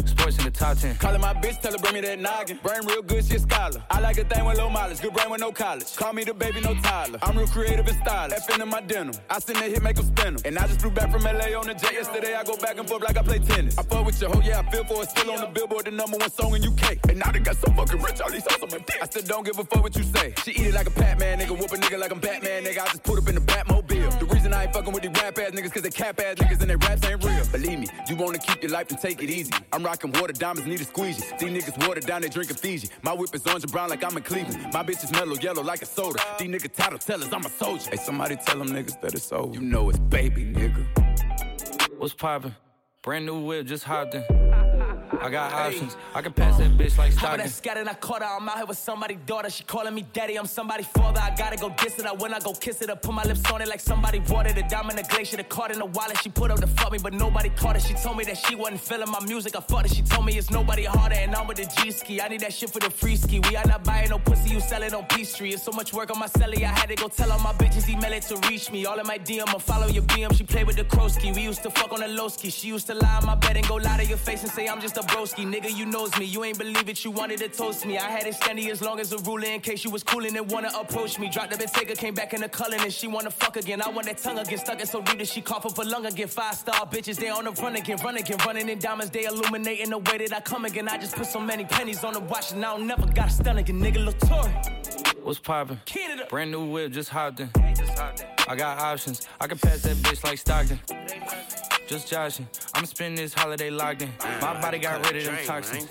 Sports in the top 10. Calling my bitch, tell her bring me that noggin. Brain real good, she a scholar. I like a thing with low mileage, good brain with no college. Call me the baby, no Tyler. I'm real creative and stylish. F in my denim. I send that hit, make them spin. And I just flew back from LA on the jet yesterday. I go back and forth like I play tennis. I fuck with your hoe, yeah, I feel for it. Still on the billboard, the number one song in UK. And now they got so fucking rich, all these hoes on my dick. I still don't give a fuck what you say. She eat it like a Pac-Man, nigga. Whoop a nigga like I'm Batman, nigga. I just put up in the Batmobile. The reason I ain't fucking with these rap ass niggas, cause they cap ass niggas and they raps ain't real. Believe me, you wanna keep your life and take it easy. I'm rocking water, diamonds need a squeegee. These niggas water down, they drinking Fiji. My whip is orange and brown like I'm in Cleveland. My bitch is mellow yellow like a soda. These niggas title tellers, I'm a soldier. Hey, somebody tell them niggas that it's over. You know it's baby, nigga. What's poppin'? Brand new whip, just hopped in. I got options. I can pass that bitch like Stockton. that scattered, I caught her. I'm out here with somebody's daughter. She calling me daddy. I'm somebody's father. I gotta go diss it. I when I go kiss it. I put my lips on it like somebody watered it. Diamond the glacier, the card in the wallet. She put up to fuck me, but nobody caught it. She told me that she wasn't feeling my music. I fucked it. She told me it's nobody harder, and I'm with the G ski. I need that shit for the free ski. We are not buying no pussy. You sell it on P Street. It's so much work on my celly. I had to go tell all my bitches email it to reach me. All in my DM, I follow your BM. She played with the Krosky. We used to fuck on the low ski. She used to lie on my bed and go lie to your face and say I'm just a broski. Nigga, you knows me. You ain't believe it. You wanted to toast me. I had it steady as long as a ruler in case you was coolin' and wanna approach me. Dropped the Bentayga, came back in the Cullinan and she wanna fuck again. I want that tongue again, stuck it so deep that she cough up a lung again. Five star bitches, they on the run again, run again, running in diamonds. They illuminating the way that I come again. I just put so many pennies on the watch and I don't never got a stun again. Nigga, look Tory. What's poppin'? Canada. Brand new whip, just hopped in. I got options. I can pass that bitch like Stockton. Just joshing. I'm spending this holiday locked in. My body got rid of them toxins.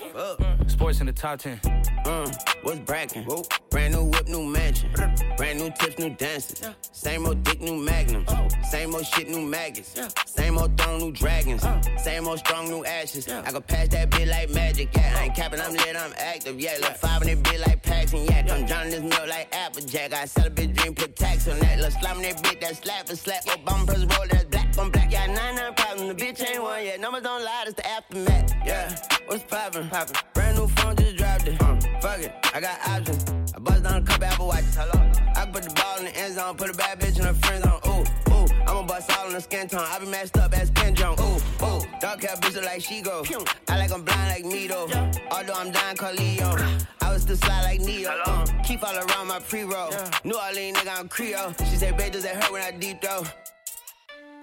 Sports in the top 10. Uh, what's brackin'? Brand new whip, new mansion. Brand new tips, new dances. Same old dick, new magnums. Same old shit, new maggots. Same old throne, new dragons. Same old strong, new ashes. I can pass that bit like magic. Yeah, I ain't capping, I'm lit, I'm active. Yeah, look five in that bit like Paxton. Yeah, I'm drowning this milk like Applejack. I sell a bitch dream, put tax on that. Look, slime that bitch, that slap and slap. Obama press roll, that's black on black. Yeah, nine nine problem. The bitch ain't one yet. Numbers don't lie, it's the aftermath. Yeah, what's poppin'? Poppin'. Brand new phone, just dropped it. Uh, fuck it, I got options. I bust down a couple Apple watches. Hello. I put the ball in the end zone, put a bad bitch in her friend zone. Ooh, ooh, I'ma bust all in the skin tone. I be matched up as Ken Jeong. Ooh, ooh, dark hair bitch look like she go. I like I'm blind like me though. Although I'm dying Carleo. I was still slide like Neo. Uh, keep all around my pre-roll. New Orleans nigga, I'm Creole. She said, babe, does that hurt when I deep throw?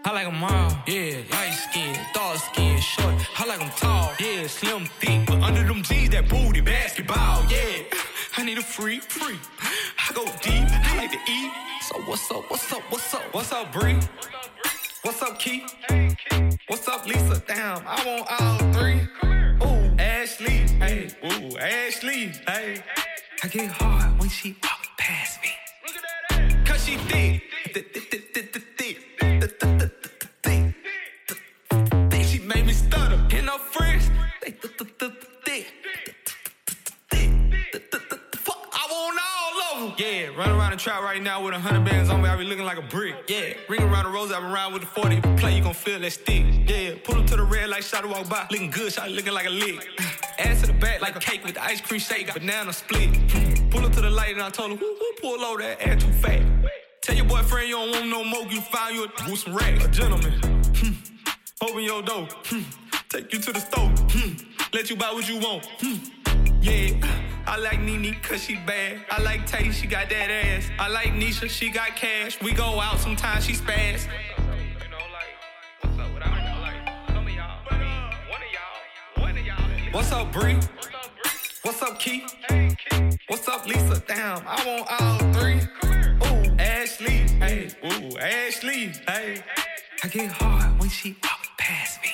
I like 'em all, yeah. Light skin, dark skin, short. I like 'em tall, yeah. Slim, thick, but under them jeans, that booty, basketball, yeah. I need a free, free. I go deep, I like to eat. So what's up, what's up, what's up? What's up, Bree? What's up, Keith? What's up, Lisa? Damn, I want all three. Ooh, Ashley, hey, ooh, Ashley, hey. I get hard when she walk past me. Look at that ass. Cause she thick, trap right now with a hundred bands on me. I be looking like a brick. Yeah, ring around the rose, I be around with the 40. Play, you gon' feel that stick. Yeah, pull up to the red light, shot walk by. Looking good, shot looking like a lick. *laughs* Ass to the back like a cake with the ice cream shake. Banana split. *laughs* Pull up to the light and I told her, who, who pull over that ass too fat? Tell your boyfriend you don't want no more, you find you a with some racks. A gentleman. Hmm. *laughs* Open your door. Hmm. Take you to the store. Hmm. Let you buy what you want. Hmm. Yeah, I like Nene cause she bad. I like Tay, she got that ass. I like Nisha, she got cash. We go out sometimes, she spaz. What's up, Bree? What's up, Keith? What's up, Lisa? Damn, I want all three. Ooh, Ashley, hey, ooh, Ashley, hey. I get hard when she walk past me.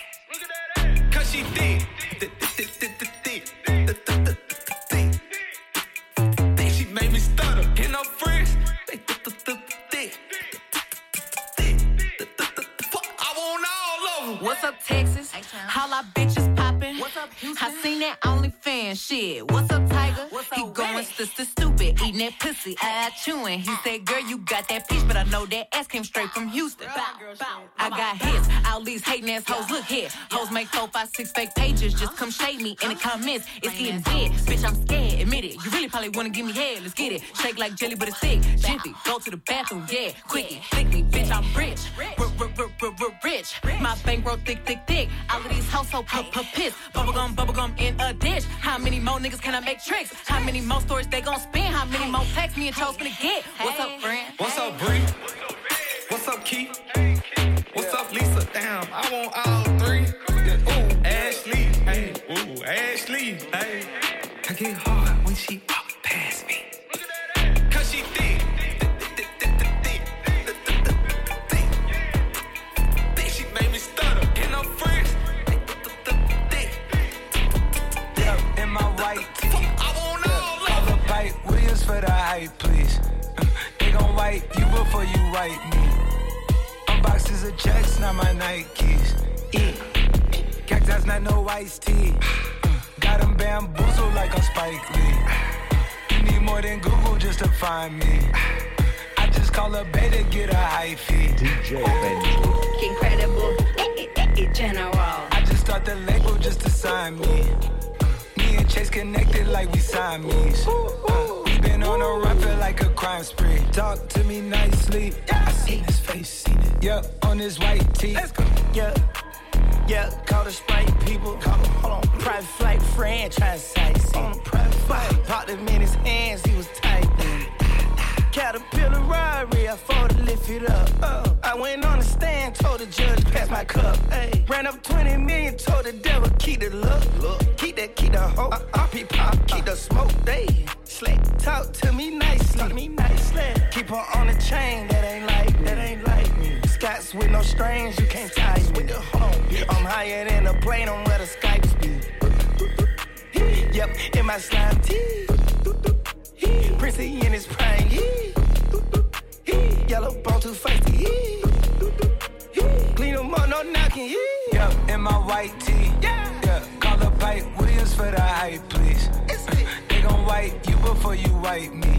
Holla, up, I seen that OnlyFans shit. What's up, Tiger? he going sister stupid, eating that pussy, eye chewing. He said, girl, you got that peach, but I know that ass came straight from Houston. I got hits, all these hating ass hoes. Look here, hoes make four, five, six fake pages. Just come shade me in the comments. It's getting dead, bitch. I'm scared. Admit it. You really probably wanna give me head. Let's get it. Shake like jelly, but it's thick. Jiffy, go to the bathroom, yeah. Quickie, flick me, bitch. I'm rich. Rich. My bankroll thick, thick, thick. All of these household p p piss. Bubblegum, bubblegum in a dish. How many more niggas can I make tricks? How many more stories they gon' spin? How many more texts me and Chose gonna get? What's up, friend? What's up, Bree? What's up, Keith? What's up, Lisa? Damn, I want all three. Ooh, Ashley. Hey, ooh, Ashley. Hey, I get hard when she Williams for the hype, please. *laughs* They gon' wipe you before you wipe me. Unboxes of checks, not my Nikes. E. Cactus, not no iced tea. *sighs* Got them bamboozled like I'm Spike Lee. You need more than Google just to find me. *sighs* I just call a beta, get a high fee. DJ Benji. Incredible, eh, eh, eh, general. I just start the label just to sign me. Me and Chase connected like we Siamese. Uh, crime spree. Talk to me nicely. I seen his face, seen it. Yeah, on his white tee. Let's go. Yeah, yeah, call the Sprite people. Call them, hold on. Private flight franchise sites. On a private flight. Popped him in his hands, he was tight. Caterpillar Rari, I fought to lift it up. Uh, I went on the stand, told the judge, pass my cup. Ay. Ran up 20 million, told the devil, keep the look. look. Keep that, keep the hope. Uh, uh, pop, keep the smoke. They slick. Talk to me nicely. Talk to me nicely. On the chain, that ain't like, that ain't like me. Scots with no strings, you can't tie me. With the on, I'm higher than a plane on where the Skypes be. Yep, in my slime tee. Princey in his prime. Yellow bone too feisty. Clean them up, no knocking. Yeah, in my white tee. Yeah, yeah. Call the pipe Williams for the hype, please. It's They gon' wipe you before you wipe me.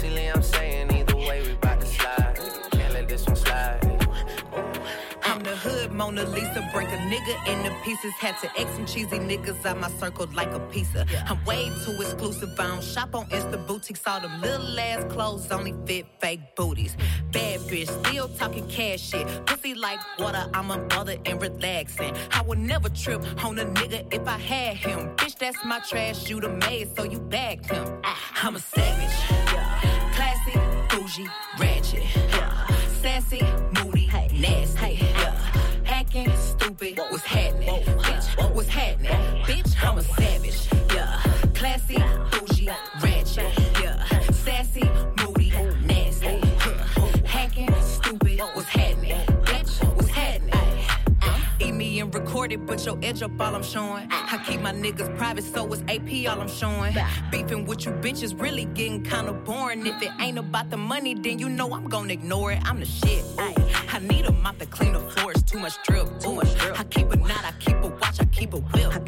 Basically, I'm saying either way we bout to slide. Can't let this one slide. I'm the hood Mona Lisa, break a nigga into pieces. Had to X some cheesy niggas out my circle like a pizza. I'm way too exclusive. I don't shop on Insta boutiques. All them little ass clothes only fit fake booties. Bad bitch, still talking cash shit. Pussy like water, I'm a mother and relaxing. I would never trip on a nigga if I had him. Bitch, that's my trash. You the maid, so you bagged him. Ah, I'm a savage. Bougie, ratchet. Sassy, moody, nasty. Yeah. Hacking, stupid, what's happening? Bitch, what's happening? Bitch, I'm a savage. Yeah, classy, bougie, it, but your edge up all I'm showing. I keep my niggas private, so it's AP all I'm showing. Beefing with you bitches really getting kinda boring. If it ain't about the money, then you know I'm gonna ignore it. I'm the shit. Ooh. I need a mop to clean the floors, too much drip. Too much drip. I keep a knot, I keep a watch, I keep a whip.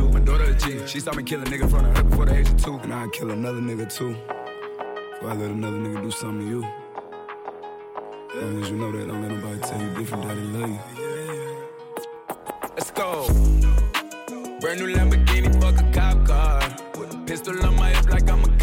G. She saw me kill a nigga in front of her before the age of two. And I'd kill another nigga too. Before I let another nigga do something to you. As long as you know that, don't let nobody tell you different that they love you. Let's go. Brand new Lamborghini, fuck a cop car. With a pistol on my hip like I'm a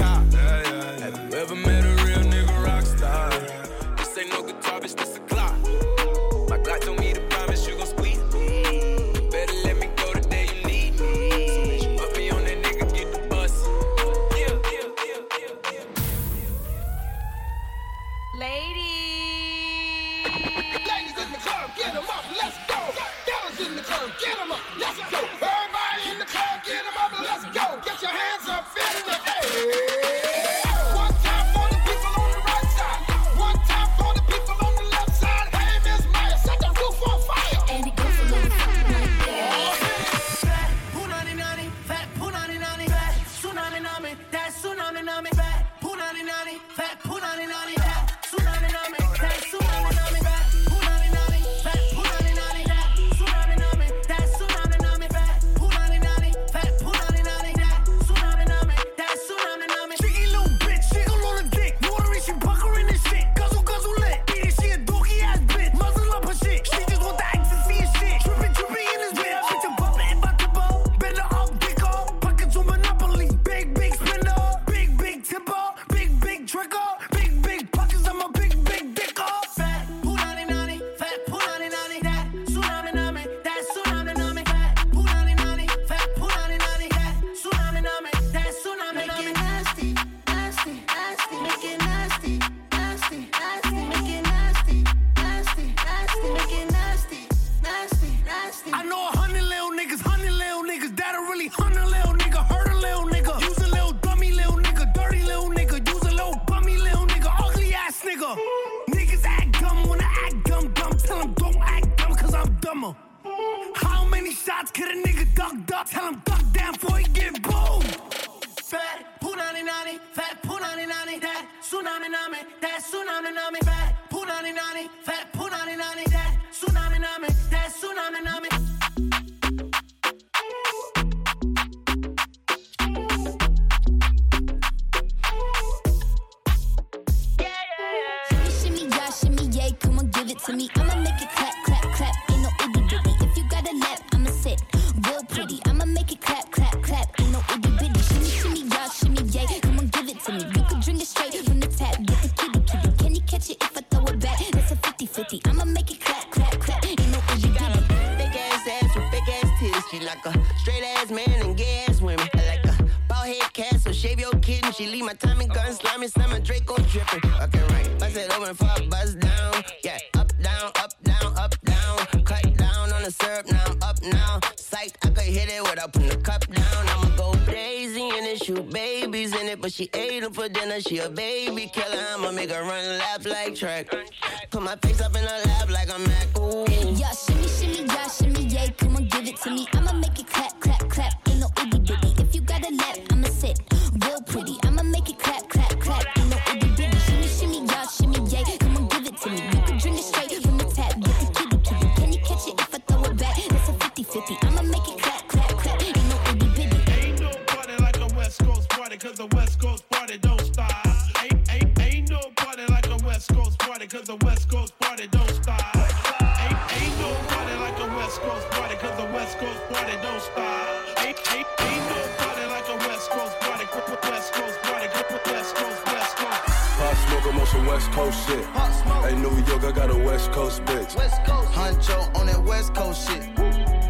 some West Coast shit. Hey, New York, I got a West Coast bitch. West Coast. Huncho on that West Coast shit.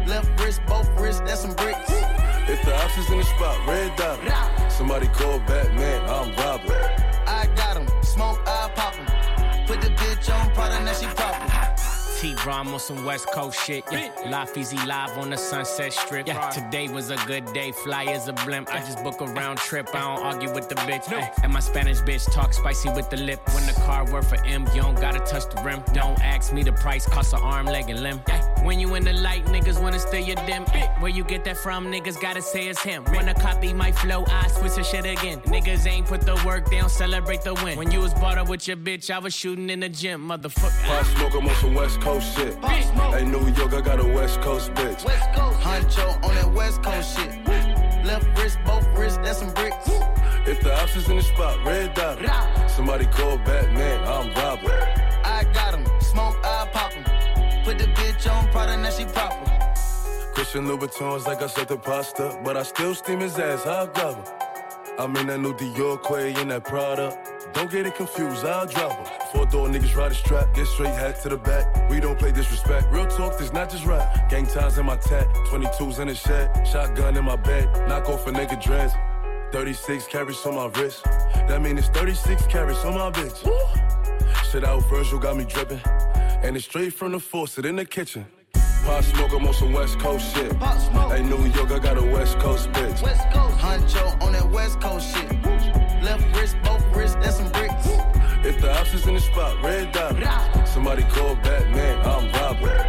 Left wrist, both wrists, that's some bricks. If the options in the spot, red dot. Somebody call Batman, I'm robbing. I'm on some West Coast shit. Yeah, Life easy live on the Sunset Strip. Yeah, today was a good day, fly as a blimp. I just book a round trip, I don't argue with the bitch. Ay, and my Spanish bitch talk spicy with the lip. When the car worth for M, you don't gotta touch the rim. Don't ask me the price, cost an arm, leg, and limb. When you in the light, niggas wanna steal your dim. Where you get that from, niggas gotta say it's him. Wanna copy my flow, I switch the shit again. Niggas ain't put the work, they don't celebrate the win. When you was bought up with your bitch, I was shooting in the gym, motherfucker. Pop smoke, I'm on some West Coast shit. Hey, New York, I got a West Coast bitch. West Coast. Huncho on that West Coast shit. Left wrist, both wrists, that's some bricks. If the ops is in the spot, red dot. Somebody call Batman, I'm Robert. I got him. Smoke, I pop him. Put the bitch on Prada, now she proper. Christian Louboutins like I said the pasta, but I still steam his ass, I'll grab him. I'm in that new Dior Quay in that Prada. Don't get it confused, I'll drop him. Four door niggas ride a strap, get straight hat to the back. We don't play disrespect. Real talk, this not just rap. Gang ties in my tat, 22s in the shed, shotgun in my bed, knock off a nigga dress. 36 carats on my wrist. That mean it's 36 carats on my bitch. Shit out Virgil got me dripping. And it's straight from the faucet in the kitchen. Pop smoke, I'm on some West Coast shit. Hey, New York, I got a West Coast bitch. West Coast. Huncho on that West Coast shit. Left wrist, both wrists, that's some bricks. If the ops is in the spot, red dot. Somebody call Batman, I'm Robert.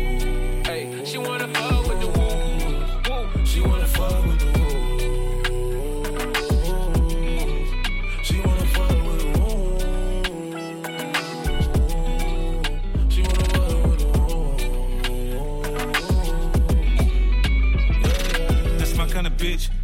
She wanna fuck with the woo. woo. She wanna fuck with the She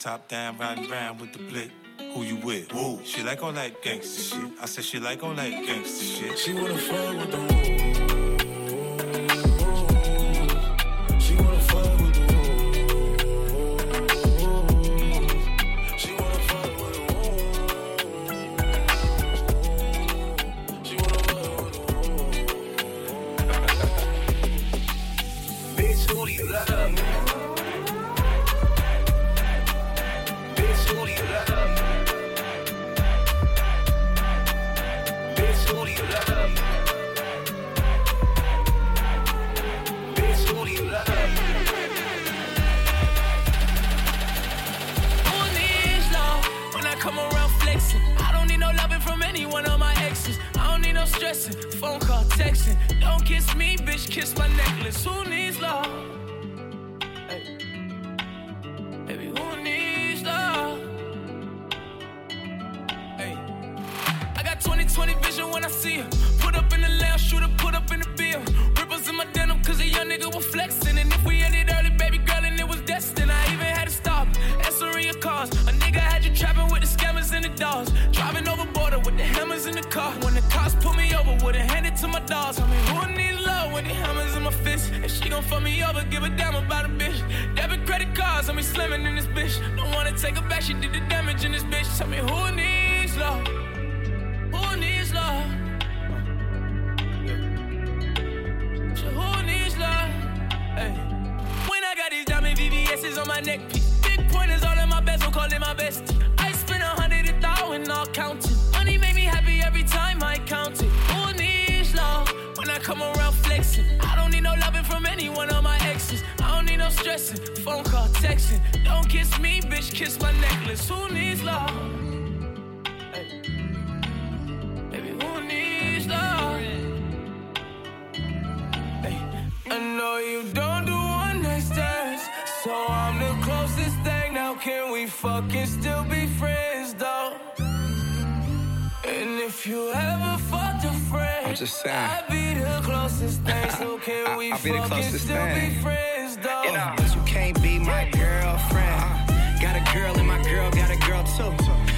Top down, riding around with the blick. Who you with? Woo. She like all that gangster shit. I said she like all that gangster shit. She wanna fuck with the She around flexing? I don't need no loving from any one of my exes. I don't need no stressing, phone call, texting. Don't kiss me, bitch, kiss my necklace. Who needs love? Baby, who needs love? I know you don't do one night stands, so I'm the closest thing. Now can we fucking still be friends though? And if you ever I'm just saying. I'd be the closest thing. *laughs* So can I- we I'll be the closest still thing. be friends though? You uh, know, but you can't be my girlfriend. Uh, got a girl and my girl got a girl too.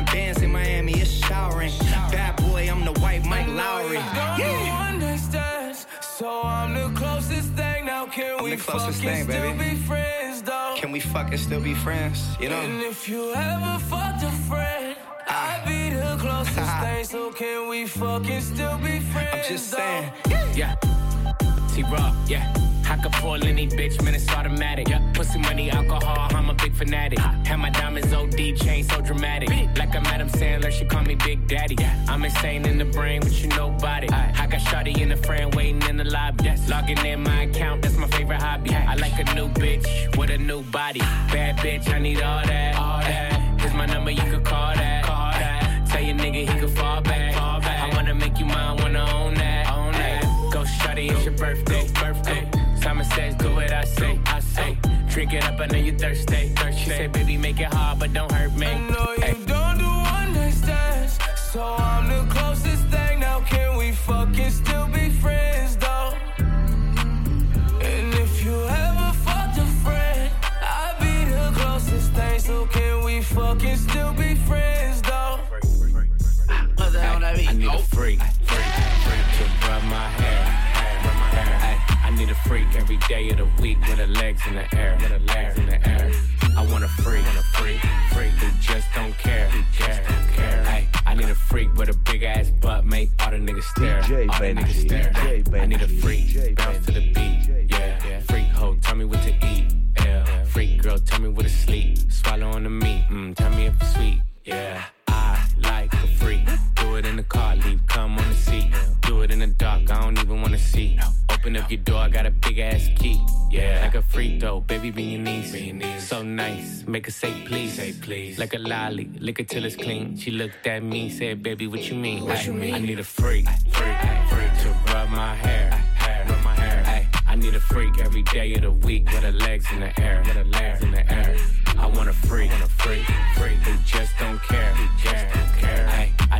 bands in Miami, it's showering. Bad boy, I'm the white Mike Lowrey. Don't do one night stands, so I'm the closest thing. Now can we fucking thing, still baby. be friends though? Can we fucking still be friends? You And know? if you ever fucked a friend, ah. I'd be the *laughs* closest thing. So can we fucking still be friends? I'm just though? saying. Yeah. T-Raw, yeah. I could pull any bitch, man, it's automatic. Yeah. Pussy money, alcohol, I'm a big fanatic. Have my diamonds OD, chain so dramatic. Like I'm Adam Sandler, she call me Big Daddy. I'm insane in the brain, but you know nobody. I got Shawty in the frame, waiting in the lobby. Logging in my account, that's my favorite hobby. I like a new bitch with a new body. Bad bitch, I need all that. All that. Here's my number, you could call that. Call that. Tell your nigga he could fall back. Fall back. I wanna make you mine, wanna own that. Own that. Go shawty, it's your birthday. Birthday. Simon says, do what I say. I say. Drink it up, I know you thirsty. thirsty. She said, baby, make it hard, but don't hurt me. I know you don't do one night stands, so I'm the closest thing. Now can we fucking still be friends though? And if you ever fucked a friend, I'd be the closest thing. So can we fucking still be friends though? I need a freak, freak, freak to rub my hair, hair, need a freak every day of the week with her legs in the air, with her legs in the air. I want a freak, want a freak, freak who just don't care, who just don't care. Ay, I need a freak with a big ass butt, make all the niggas stare, DJ all the niggas stare. DJ I need a freak, DJ bounce to the beat, yeah. Freak hoe, tell me what to eat, yeah. Freak girl, tell me where to sleep, swallow on the meat, mm, tell me if it's sweet, yeah. Your door, I got a big ass key. Yeah, like a freak though, baby, be your knees. So nice, make her say please. Say please. Like a lolly, lick it till it's clean. She looked at me, said, baby, what you mean? What you mean? I need a freak, freak, freak to rub my hair, hair, rub my hair. I need a freak every day of the week with her legs in the air, with her legs in the air. I want a freak, want a freak, freak who just don't care, who just don't care.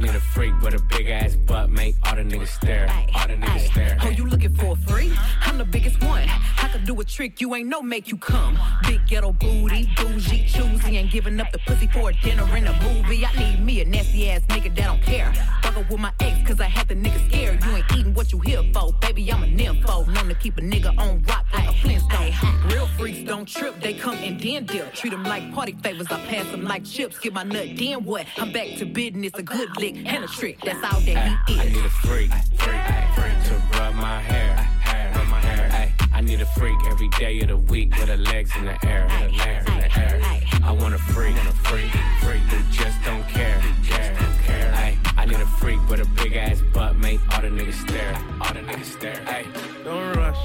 Need a freak with a big ass butt, make all the niggas stare, all the niggas stare. Oh, you looking for a free? I'm the biggest one. I could do a trick you ain't no make you come. Big ghetto booty, bougie, choosy, ain't giving up the pussy for a dinner in a movie. I need me a nasty ass nigga that don't care. Fuck up with my ex, cause I had the nigga scared. You ain't eating what you here for, baby. I'm a nympho. Known to keep a nigga on rock like a Flintstone. Real freaks don't trip, they come and then dip. Treat them like party favors, I pass them like chips. Get my nut, then what? I'm back to business, a good lick and a trick. That's all that he I need a freak, freak, freak to rub my hair, hair, rub my hair. Ay, I need a freak every day of the week with her legs in the air, with her legs in the air. I want a freak, want a freak, freak who just don't care, who care. Ay, I need a freak with a big ass butt, make all the niggas stare, all the niggas stare. Ay, Don't rush,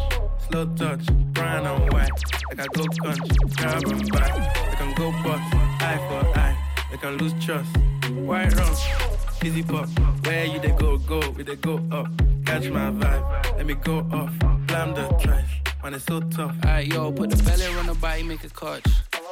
slow touch, brown and white. Like I go country, carbon back. They can go bust, eye for eye. They can lose trust. White rum, pop. Where you they go, go, we they go up. Catch my vibe, let me go off. Blam the trash, man, it's so tough. Alright, yo, put the belly on the body, make it catch.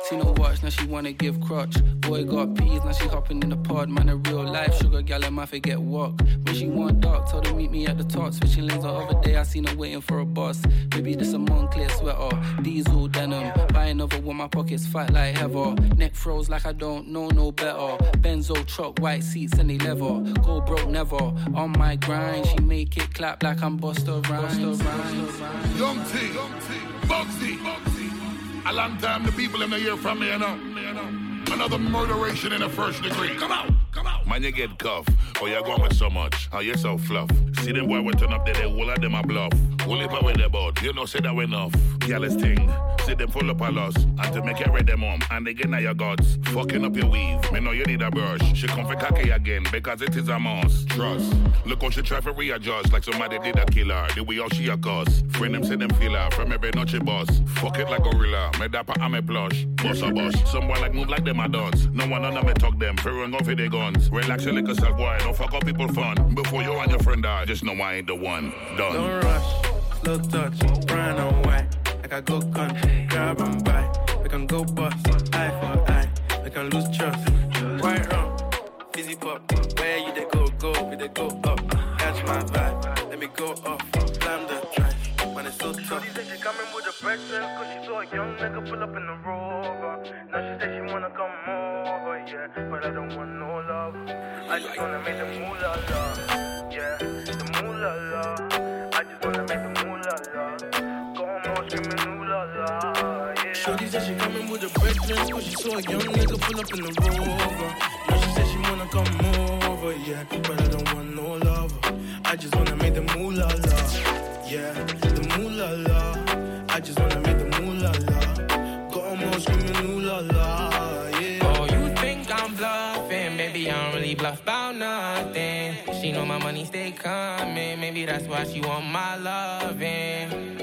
Seen her watch, now she wanna give crutch. Boy got peas, now she hopping in the pod. Man, a real life sugar gal, I forget walk. When she want dark, told her meet me at the top. Switching lanes the other day, I seen her waiting for a bus. Maybe this a Moncler sweater, diesel denim. Buy another one, my pockets fight like heather. Neck froze like I don't know no better. Benzo truck, white seats and they leather. Go broke never. On my grind, she make it clap like I'm Busta Rhymes. Young T, Bugsey. A long time the people in the hear from me, you know. Another murderation in the first degree. Come out. Man, you get cuff. Oh, you're going with so much. Oh, you so fluff. See them boy we turn up there, they all of them a bluff. All it with the boat, you know, say that we enough. Careless thing. See them full up a loss. And to make it read them home. And they get now your gods. Fucking up your weave. Me know you need a brush. She come for cocky again because it is a must. Trust. Look how she try for readjust like somebody did a killer. The way how she a cause. Friend them say them feel her. From every noche boss. Fuck it like gorilla. Me dapper and me plush. Boss a boss. Someone like move like them a dance. No one on me talk them. Fear and go for their guns. Relax your liquor self, boy. Don't fuck up people fun. Before you and your friend die, just know I ain't the one. Done. Don't rush, slow touch, brown and white. Like I go country, grab and buy. We can go bust, eye for eye. We can lose trust. White rum, fizzy pop. Where you they go, go, we they go up. Catch my vibe, let me go off. Slam the so. She said she coming with a breakfast, cause she saw a young nigga pull up in the rover. Now she said she wanna come over, yeah. But I don't want no love. I just wanna make the moolah love yeah. The moolah love I just wanna make the moolah love Go home all screaming ooh la la, yeah. Shorty said she coming with a breakfast, cause she saw a young nigga pull up in the rover. Now she said she wanna come over, yeah. But I don't want no love. I just wanna make the moolah la, yeah. The moolah la. I just wanna make the moolah la. Go home all screaming ooh la la, yeah. Oh, you think I'm bluffing? Baby, I don't really bluff about nothing. She know my money stay coming. Maybe that's why she want my loving.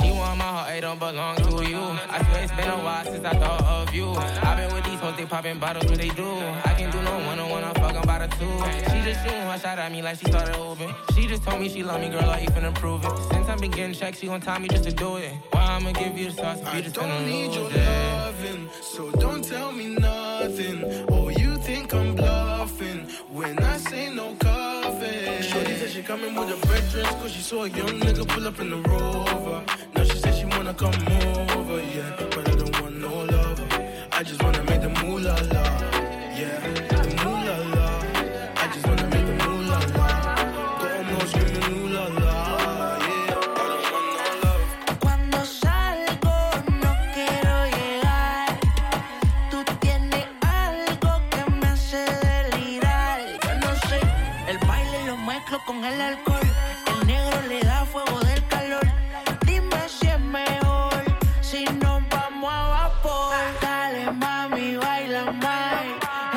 She want my heart, it don't belong to you. I swear it's been a while since I thought of you. I've been with these hoes, they popping bottles, what they do. I can do no one on one, I'm the two. She just shooting her shot at me like she started hooping. She just told me she love me, girl, I even prove it. Since I've been getting checks, she gon' tell me just to do it. Why I'ma give you the sauce if you just gonna don't need your it? loving, so don't tell me nothing. Oh, you think I'm bluffing when I say no coffee. Shorty said she coming with a breakfast, cause she saw a young nigga pull up in the rover. Now she said she wanna come over, yeah. But con el alcohol. El negro le da fuego del calor. Dime si es mejor si nos vamos a vapor. Dale mami, baila más.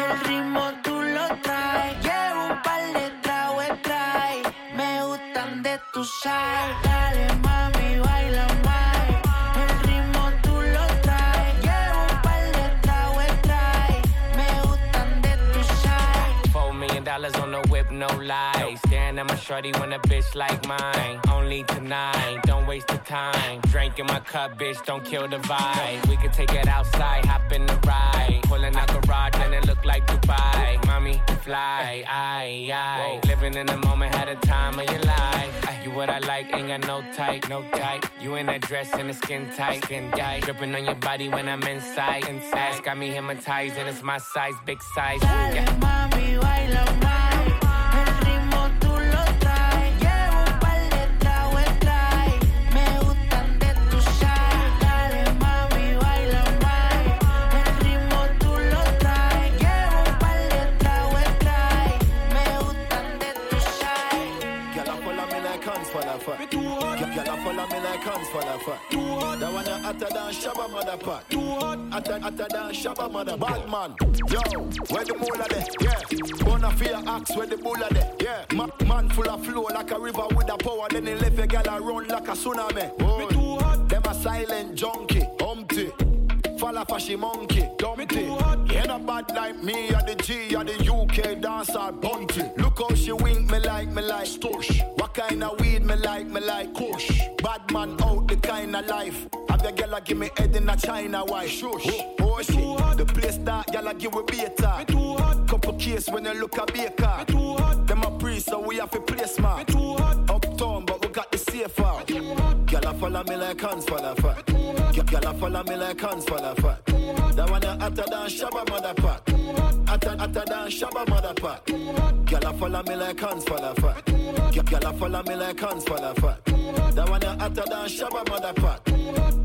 El ritmo tú lo traes. Llevo un par de tragos trae. Me gustan de tu sal. Dale mami, baila más. No lies. Staring at my shorty when a bitch like mine. Only tonight, don't waste the time. Drink in my cup, bitch, don't kill the vibe. We can take it outside, hop in the ride. Pulling out garage and it look like Dubai. Mommy, fly, aye, aye. Living in the moment, had a time of your life. You what I like, ain't got no type, no type. You in that dress and the skin tight, skin tight. Dripping on your body when I'm inside, inside. Got me hypnotized and it's my size, big size. Dale Yeah. mami, hotter than Shabba mother pot. Hotter, hotter than Shabba mother. Bad man, yo, where the moolah there? Yeah, gonna fear axe where the bulla there? Yeah, Ma- man full of flow like a river with a power. Then he left a gal a run like a tsunami. Me too hot. Them a silent junkie, humpty. Falla fashy monkey, dumpty. Ain't a bad like me, or the G, or the UK dancer, bunty. Look how she wink me like me like stush. What kind of weed me like me like kush. Bad man out the kind of life. Have the girl a give me head in a China white. Shush. Oh shit, the place that y'all give we beta. too hot. Couple case when you look at Baker. too hot. Them a priest, so we have a place to play smart. Uptown, but we got the safe out. Gyal a follow me like hands for the fat. Gyal a follow me like hands the fat. That one a hotter than Shabba mother. Hotter, hotter than Shabba mother. Gyal a follow me like hands the fat. Gyal a follow me like hands the fat. That one a hotter than Shabba mother.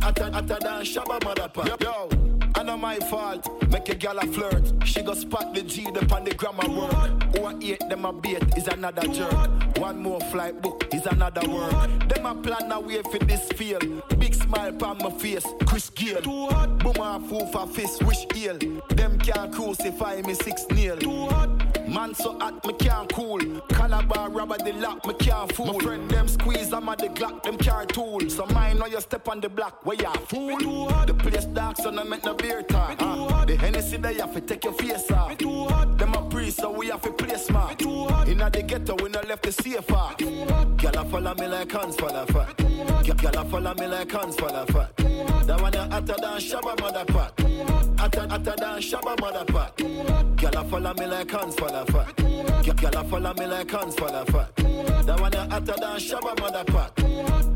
Hotter, hotter than Shabba mother pack. Yo, I know my fault. Make a gal a flirt. She go spot the G upon the grammar work. Who I eat them a bait is another jerk. One more flight book is another word. Them a plan a way for this feel. Big smile on my face, Chris Gayle. Too hot. Boom a fool for fist, wish ill. Them can't crucify me six nil. Too hot. Man so hot, me can't cool. Calabar rubber the lock, me can't fool. My friend them squeeze, I'm at the Glock, them car tool. So mine know you step on the block, where ya fool. The place dark, so no make no beer talk. Uh, the Hennessy they have to take your face off. Them a priest, so we have to play smart. Inna the ghetto, we no left the safe off. Gyal a follow me like hands for the fat. Gyal a follow me like hands for the fat. That one a hotter than Shabba mother pack. Hotter, hotter than Shabba mother pack. Gyal a follow me like hands for the fat. Gyal a follow me like hands for the fat. That one a hotter than Shabba mother pack.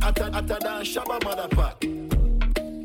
Hotter, hotter than Shabba mother pack.